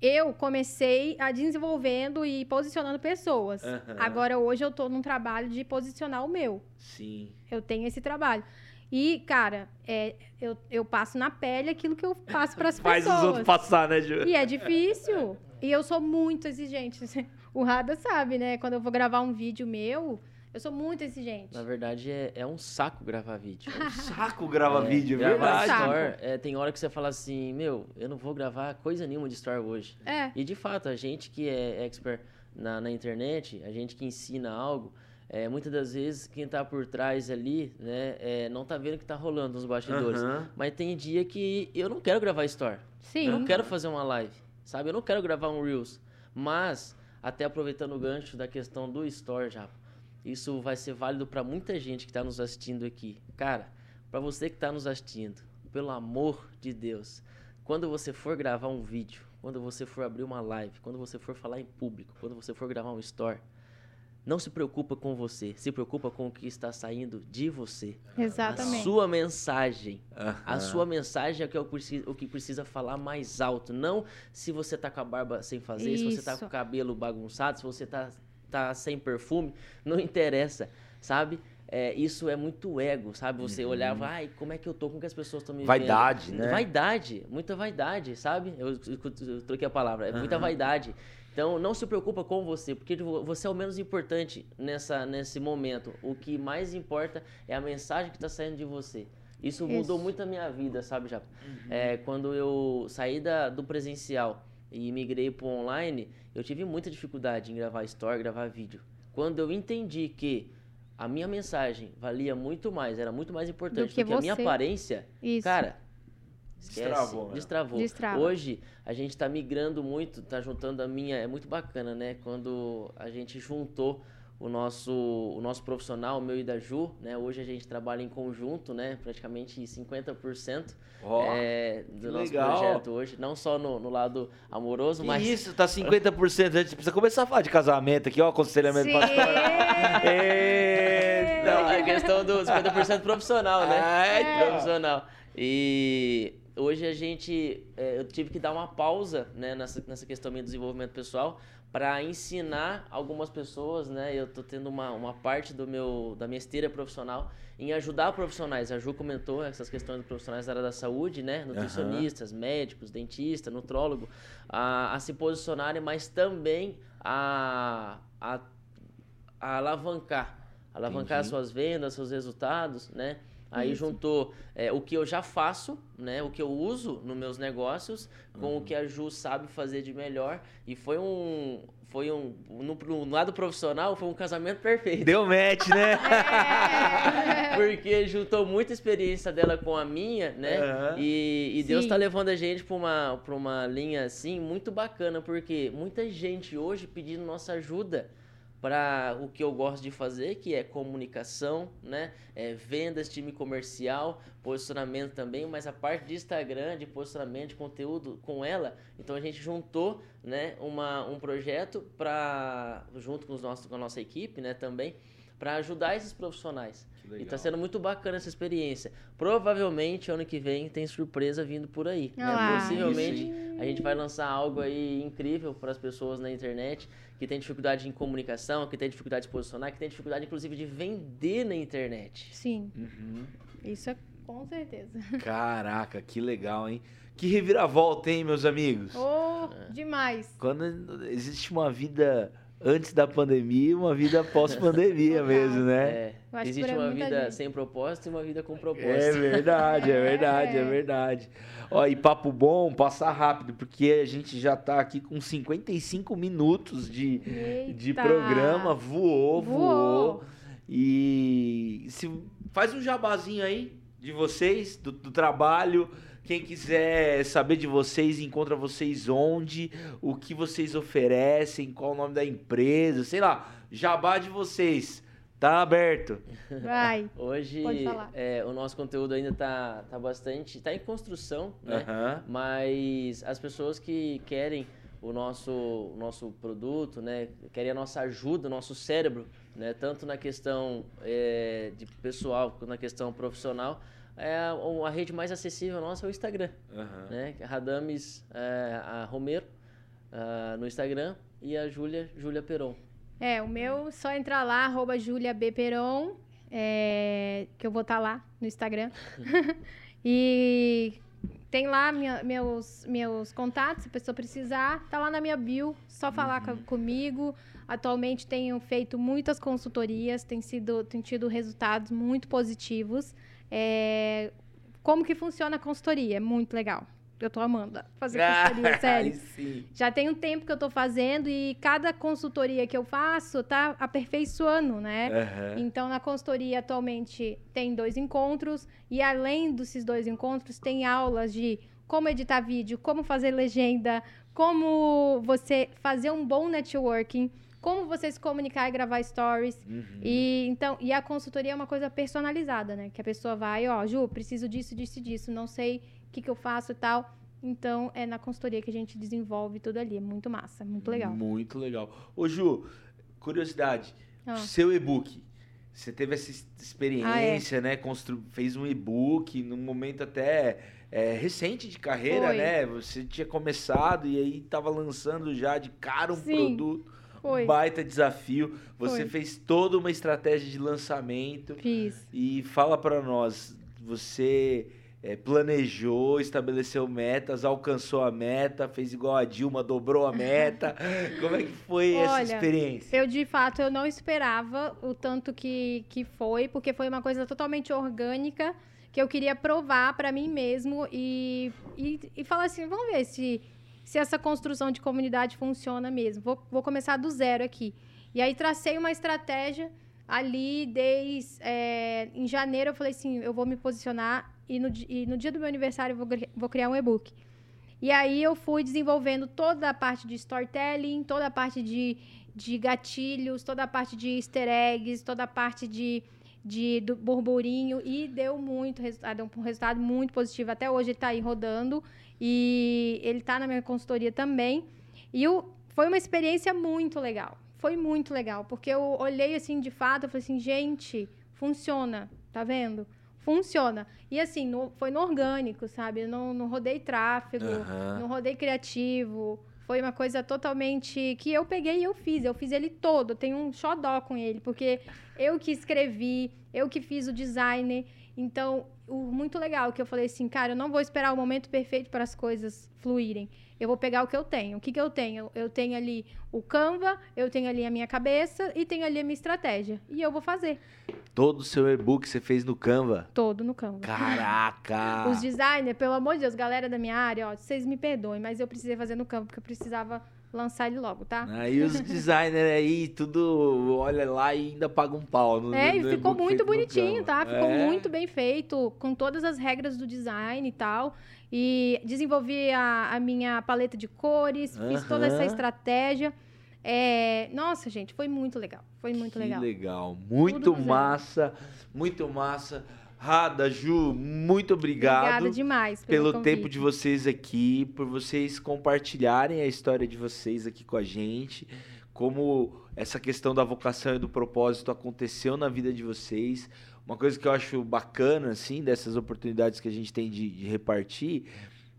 Eu comecei a desenvolvendo e posicionando pessoas. Uhum. Agora, hoje, eu estou num trabalho de posicionar o meu. Sim. Eu tenho esse trabalho. E, cara, é, eu, eu passo na pele aquilo que eu passo para as pessoas. Faz os outros passar, né, Ju? E é difícil. E eu sou muito exigente. O Rada sabe, né? Quando eu vou gravar um vídeo meu, eu sou muito exigente. Na verdade, é, é um saco gravar vídeo. É um saco gravar é, vídeo, é verdade. Store, é, tem hora que você fala assim, meu, eu não vou gravar coisa nenhuma de Store hoje. É. E de fato, a gente que é expert na, na internet, a gente que ensina algo, é, muitas das vezes quem está por trás ali, né, é, não está vendo o que está rolando nos bastidores. Uhum. Mas tem dia que eu não quero gravar Store. Sim. Eu não quero fazer uma live sabe? Eu não quero gravar um Reels, mas até aproveitando o gancho da questão do Store já, isso vai ser válido para muita gente que está nos assistindo aqui. Cara, para você que está nos assistindo, pelo amor de Deus, quando você for gravar um vídeo, quando você for abrir uma live, quando você for falar em público, quando você for gravar um Store, não se preocupa com você, se preocupa com o que está saindo de você. Exatamente. A sua mensagem. A sua mensagem é o que, o que precisa falar mais alto. Não se você está com a barba sem fazer, Isso. se você está com o cabelo bagunçado, se você está tá sem perfume, não interessa, sabe? É, isso é muito ego, sabe? Você uhum. olhar, ai, como é que eu tô, como que as pessoas estão me vaidade, vendo? Vaidade, né? Vaidade, muita vaidade, sabe? Eu, eu, eu troquei a palavra, é muita uhum. vaidade. Então, não se preocupa com você, porque você é o menos importante nessa, nesse momento. O que mais importa é a mensagem que está saindo de você. Isso, Isso, mudou muito a minha vida, sabe, já uhum. é, Quando eu saí da, do presencial e migrei para o online, eu tive muita dificuldade em gravar story, gravar vídeo. Quando eu entendi que a minha mensagem valia muito mais, era muito mais importante do que, do que a minha aparência, Isso. cara, Esquece, destravou, né? destravou. Destrava. Hoje a gente está migrando muito, está juntando a minha, é muito bacana, né? Quando a gente juntou o nosso, o nosso profissional, o meu e da Ju, né? Hoje a gente trabalha em conjunto, né? Praticamente 50% oh, é, do nosso legal. projeto hoje. Não só no, no lado amoroso, que mas... isso, tá 50%. A gente precisa começar a falar de casamento aqui, ó, aconselhamento pastoral. Não, a questão do 50% profissional, né? É. Profissional. E hoje a gente, é, eu tive que dar uma pausa né, nessa, nessa questão do desenvolvimento pessoal para ensinar algumas pessoas, né? Eu tô tendo uma, uma parte do meu da minha esteira profissional em ajudar profissionais. A Ju comentou essas questões dos profissionais da área da saúde, né? Nutricionistas, uhum. médicos, dentista, nutrólogo, a, a se posicionarem, mas também a, a, a alavancar, alavancar Entendi. suas vendas, seus resultados, né? Aí Isso. juntou é, o que eu já faço, né? O que eu uso nos meus negócios, com uhum. o que a Ju sabe fazer de melhor. E foi um. Foi um. No, no lado profissional, foi um casamento perfeito. Deu match, né? é. Porque juntou muita experiência dela com a minha, né? Uhum. E, e Deus tá levando a gente pra uma, pra uma linha assim muito bacana, porque muita gente hoje pedindo nossa ajuda para o que eu gosto de fazer, que é comunicação, né? É vendas, time comercial, posicionamento também, mas a parte de Instagram, de posicionamento, de conteúdo com ela, então a gente juntou, né, uma, um projeto para junto com, os nossos, com a nossa equipe, né, também, para ajudar esses profissionais. E está sendo muito bacana essa experiência. Provavelmente ano que vem tem surpresa vindo por aí. Né? Ah, Possivelmente a gente vai lançar algo aí incrível para as pessoas na internet que tem dificuldade em comunicação, que tem dificuldade de posicionar, que tem dificuldade, inclusive, de vender na internet. Sim. Uhum. Isso é com certeza. Caraca, que legal, hein? Que reviravolta, hein, meus amigos? Oh, é. demais. Quando existe uma vida antes da pandemia e uma vida pós-pandemia mesmo, né? É. Existe uma vida gente. sem propósito e uma vida com propósito. É verdade, é verdade, é, é verdade. Ó, e papo bom, passar rápido, porque a gente já tá aqui com 55 minutos de, de programa. Voou, voou, voou. E se, faz um jabazinho aí de vocês, do, do trabalho Quem quiser saber de vocês, encontra vocês onde, o que vocês oferecem, qual o nome da empresa, sei lá, jabá de vocês. Tá aberto. Vai. Hoje Pode falar. é, o nosso conteúdo ainda tá, tá bastante. tá em construção, né? Mas as pessoas que querem o nosso, o nosso produto, né? Querem a nossa ajuda, o nosso cérebro, né? Tanto na questão é, de pessoal quanto na questão profissional. É, a, a rede mais acessível nossa é o Instagram, Aham. né? Radames é, a Romero ah, no Instagram e a Júlia, Júlia Peron. É, o meu, só entrar lá, arroba Julia B. Peron, é, que eu vou estar lá no Instagram. e tem lá minha- meus, meus contatos, se a pessoa precisar, tá lá na minha bio, só falar co- comigo. Atualmente tenho feito muitas consultorias, tem, sido, tem tido resultados muito positivos. É, como que funciona a consultoria? É muito legal. Eu tô amando fazer consultoria, sério. Ai, sim. Já tem um tempo que eu tô fazendo e cada consultoria que eu faço tá aperfeiçoando, né? Aham. Então, na consultoria, atualmente, tem dois encontros. E além desses dois encontros, tem aulas de como editar vídeo, como fazer legenda, como você fazer um bom networking, como você se comunicar e gravar stories. Uhum. E, então, e a consultoria é uma coisa personalizada, né? Que a pessoa vai, ó, Ju, preciso disso, disso e disso, não sei o que, que eu faço e tal. Então, é na consultoria que a gente desenvolve tudo ali. É muito massa, muito legal. Muito legal. Ô, Ju, curiosidade. Ah. Seu e-book. Você teve essa es- experiência, né? Constru... Fez um e-book num momento até é, recente de carreira, Foi. né? Você tinha começado e aí tava lançando já de cara um Sim. produto. Foi. Um baita desafio. Você Foi. fez toda uma estratégia de lançamento. Fiz. E fala pra nós, você é, planejou, estabeleceu metas, alcançou a meta, fez igual a Dilma, dobrou a meta. Como é que foi essa Olha, experiência? Eu, de fato, eu não esperava o tanto que, que foi, porque foi uma coisa totalmente orgânica que eu queria provar para mim mesmo e, e, e falar assim, vamos ver se, se essa construção de comunidade funciona mesmo. Vou, vou começar do zero aqui. E aí tracei uma estratégia ali desde é, em janeiro eu falei assim, eu vou me posicionar e no, e no dia do meu aniversário eu vou, vou criar um e-book. E aí eu fui desenvolvendo toda a parte de storytelling, toda a parte de, de gatilhos, toda a parte de easter eggs, toda a parte de, de do burburinho e deu muito resultado, deu um resultado muito positivo. Até hoje ele está aí rodando e ele está na minha consultoria também. E foi uma experiência muito legal. Foi muito legal, porque eu olhei assim de fato, eu falei assim, gente, funciona, tá vendo? Funciona. E assim, no- foi no orgânico, sabe? Eu não, não rodei tráfego, Aham. não rodei criativo. Foi uma coisa totalmente que eu peguei e eu fiz. Eu fiz ele todo. Eu tenho um xodó com ele, porque eu que escrevi, eu que fiz o design. Então, o muito legal que eu falei assim, cara, eu não vou esperar o momento perfeito para as coisas fluírem. Eu vou pegar o que eu tenho. O que, que eu tenho? Eu tenho ali o Canva, eu tenho ali a minha cabeça e tenho ali a minha estratégia. E eu vou fazer Todo o seu e-book você fez no Canva? todo no Canva. Caraca! Os designers, pelo amor de Deus, galera da minha área, ó, vocês me perdoem, mas eu precisei fazer no campo, porque eu precisava lançar ele logo, tá? Aí os designers aí, tudo olha lá e ainda paga um pau. No, É, no- ficou muito bonitinho, Canva. tá? Ficou É? muito bem feito, com todas as regras do design e tal. E desenvolvi a, a minha paleta de cores, fiz toda essa estratégia. É, Nossa, gente, foi muito legal. Foi muito que legal. legal. Muito Tudo massa, muito massa. Rada, Ju, muito obrigado. Obrigada demais pelo, pelo tempo de vocês aqui, por vocês compartilharem a história de vocês aqui com a gente, como essa questão da vocação e do propósito aconteceu na vida de vocês. Uma coisa que eu acho bacana, assim, dessas oportunidades que a gente tem de, de repartir,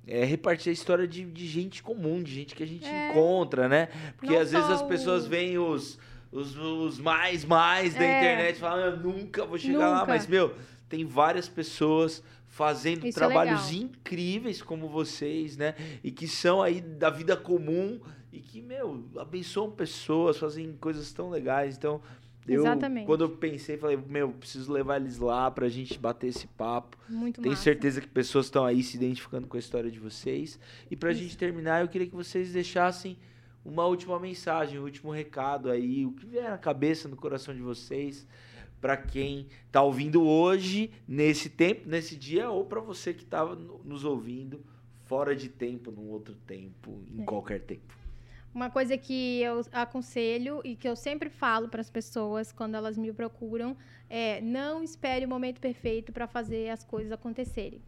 é repartir a história de, de gente comum, de gente que a gente É. encontra, né? Porque Não às vezes as pessoas o- veem os, os, os mais, mais da É. internet e falam, eu nunca vou chegar lá, Nunca. mas, meu, tem várias pessoas fazendo Isso é trabalhos legal. incríveis como vocês, né? E que são aí da vida comum e que, meu, abençoam pessoas, fazem coisas tão legais. Então, eu, Exatamente. quando eu pensei, falei, meu, preciso levar eles lá pra gente bater esse papo. Muito Tenho massa. certeza que pessoas estão aí se identificando com a história de vocês. E pra Isso. gente terminar, eu queria que vocês deixassem uma última mensagem, um último recado aí, o que vier na cabeça, no coração de vocês, para quem está ouvindo hoje, nesse tempo, nesse dia, ou para você que estava nos ouvindo fora de tempo, num outro tempo, em é. qualquer tempo. Uma coisa que eu aconselho e que eu sempre falo para as pessoas quando elas me procuram é não espere o momento perfeito para fazer as coisas acontecerem.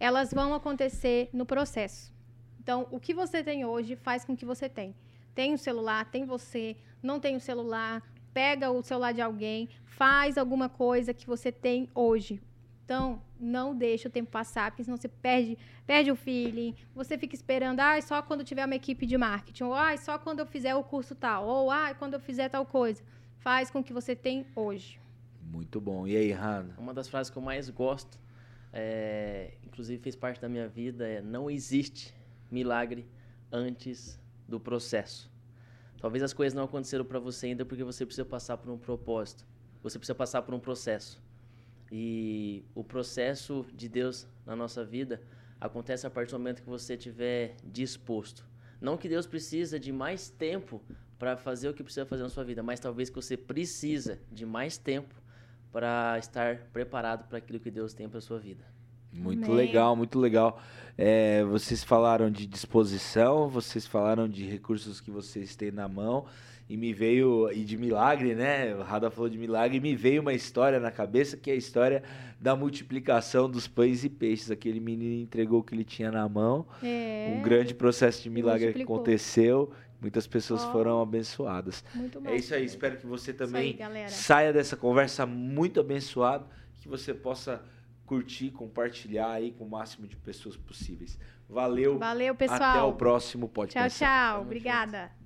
Elas vão acontecer no processo. Então, o que você tem hoje faz com que você tem. Tem o celular, tem você, não tem o celular, pega o celular de alguém, faz alguma coisa que você tem hoje. Então, não deixa o tempo passar, porque senão você perde, perde o feeling. Você fica esperando, ah, só quando tiver uma equipe de marketing, ou ah, só quando eu fizer o curso tal, ou ah, quando eu fizer tal coisa. Faz com o que você tem hoje. Muito bom. E aí, Hanna? Uma das frases que eu mais gosto, é, inclusive fez parte da minha vida, é: não existe milagre antes do processo. Talvez as coisas não aconteceram para você ainda porque você precisa passar por um propósito. Você precisa passar por um processo. E o processo de Deus na nossa vida acontece a partir do momento que você estiver disposto. Não que Deus precisa de mais tempo para fazer o que precisa fazer na sua vida, mas talvez que você precisa de mais tempo para estar preparado para aquilo que Deus tem para sua vida. Muito Amém. legal, muito legal. É, vocês falaram de disposição, vocês falaram de recursos que vocês têm na mão e me veio e de milagre, né? O Rada falou de milagre e me veio uma história na cabeça que é a história da multiplicação dos pães e peixes. Aquele menino entregou o que ele tinha na mão. É. Um grande processo de milagre aconteceu. Muitas pessoas oh. foram abençoadas. Muito é isso aí. Espero que você também aí, saia dessa conversa muito abençoado, que você possa curtir, compartilhar aí com o máximo de pessoas possíveis. Valeu. Valeu, pessoal. Até o próximo podcast. Tchau, tchau. Obrigada.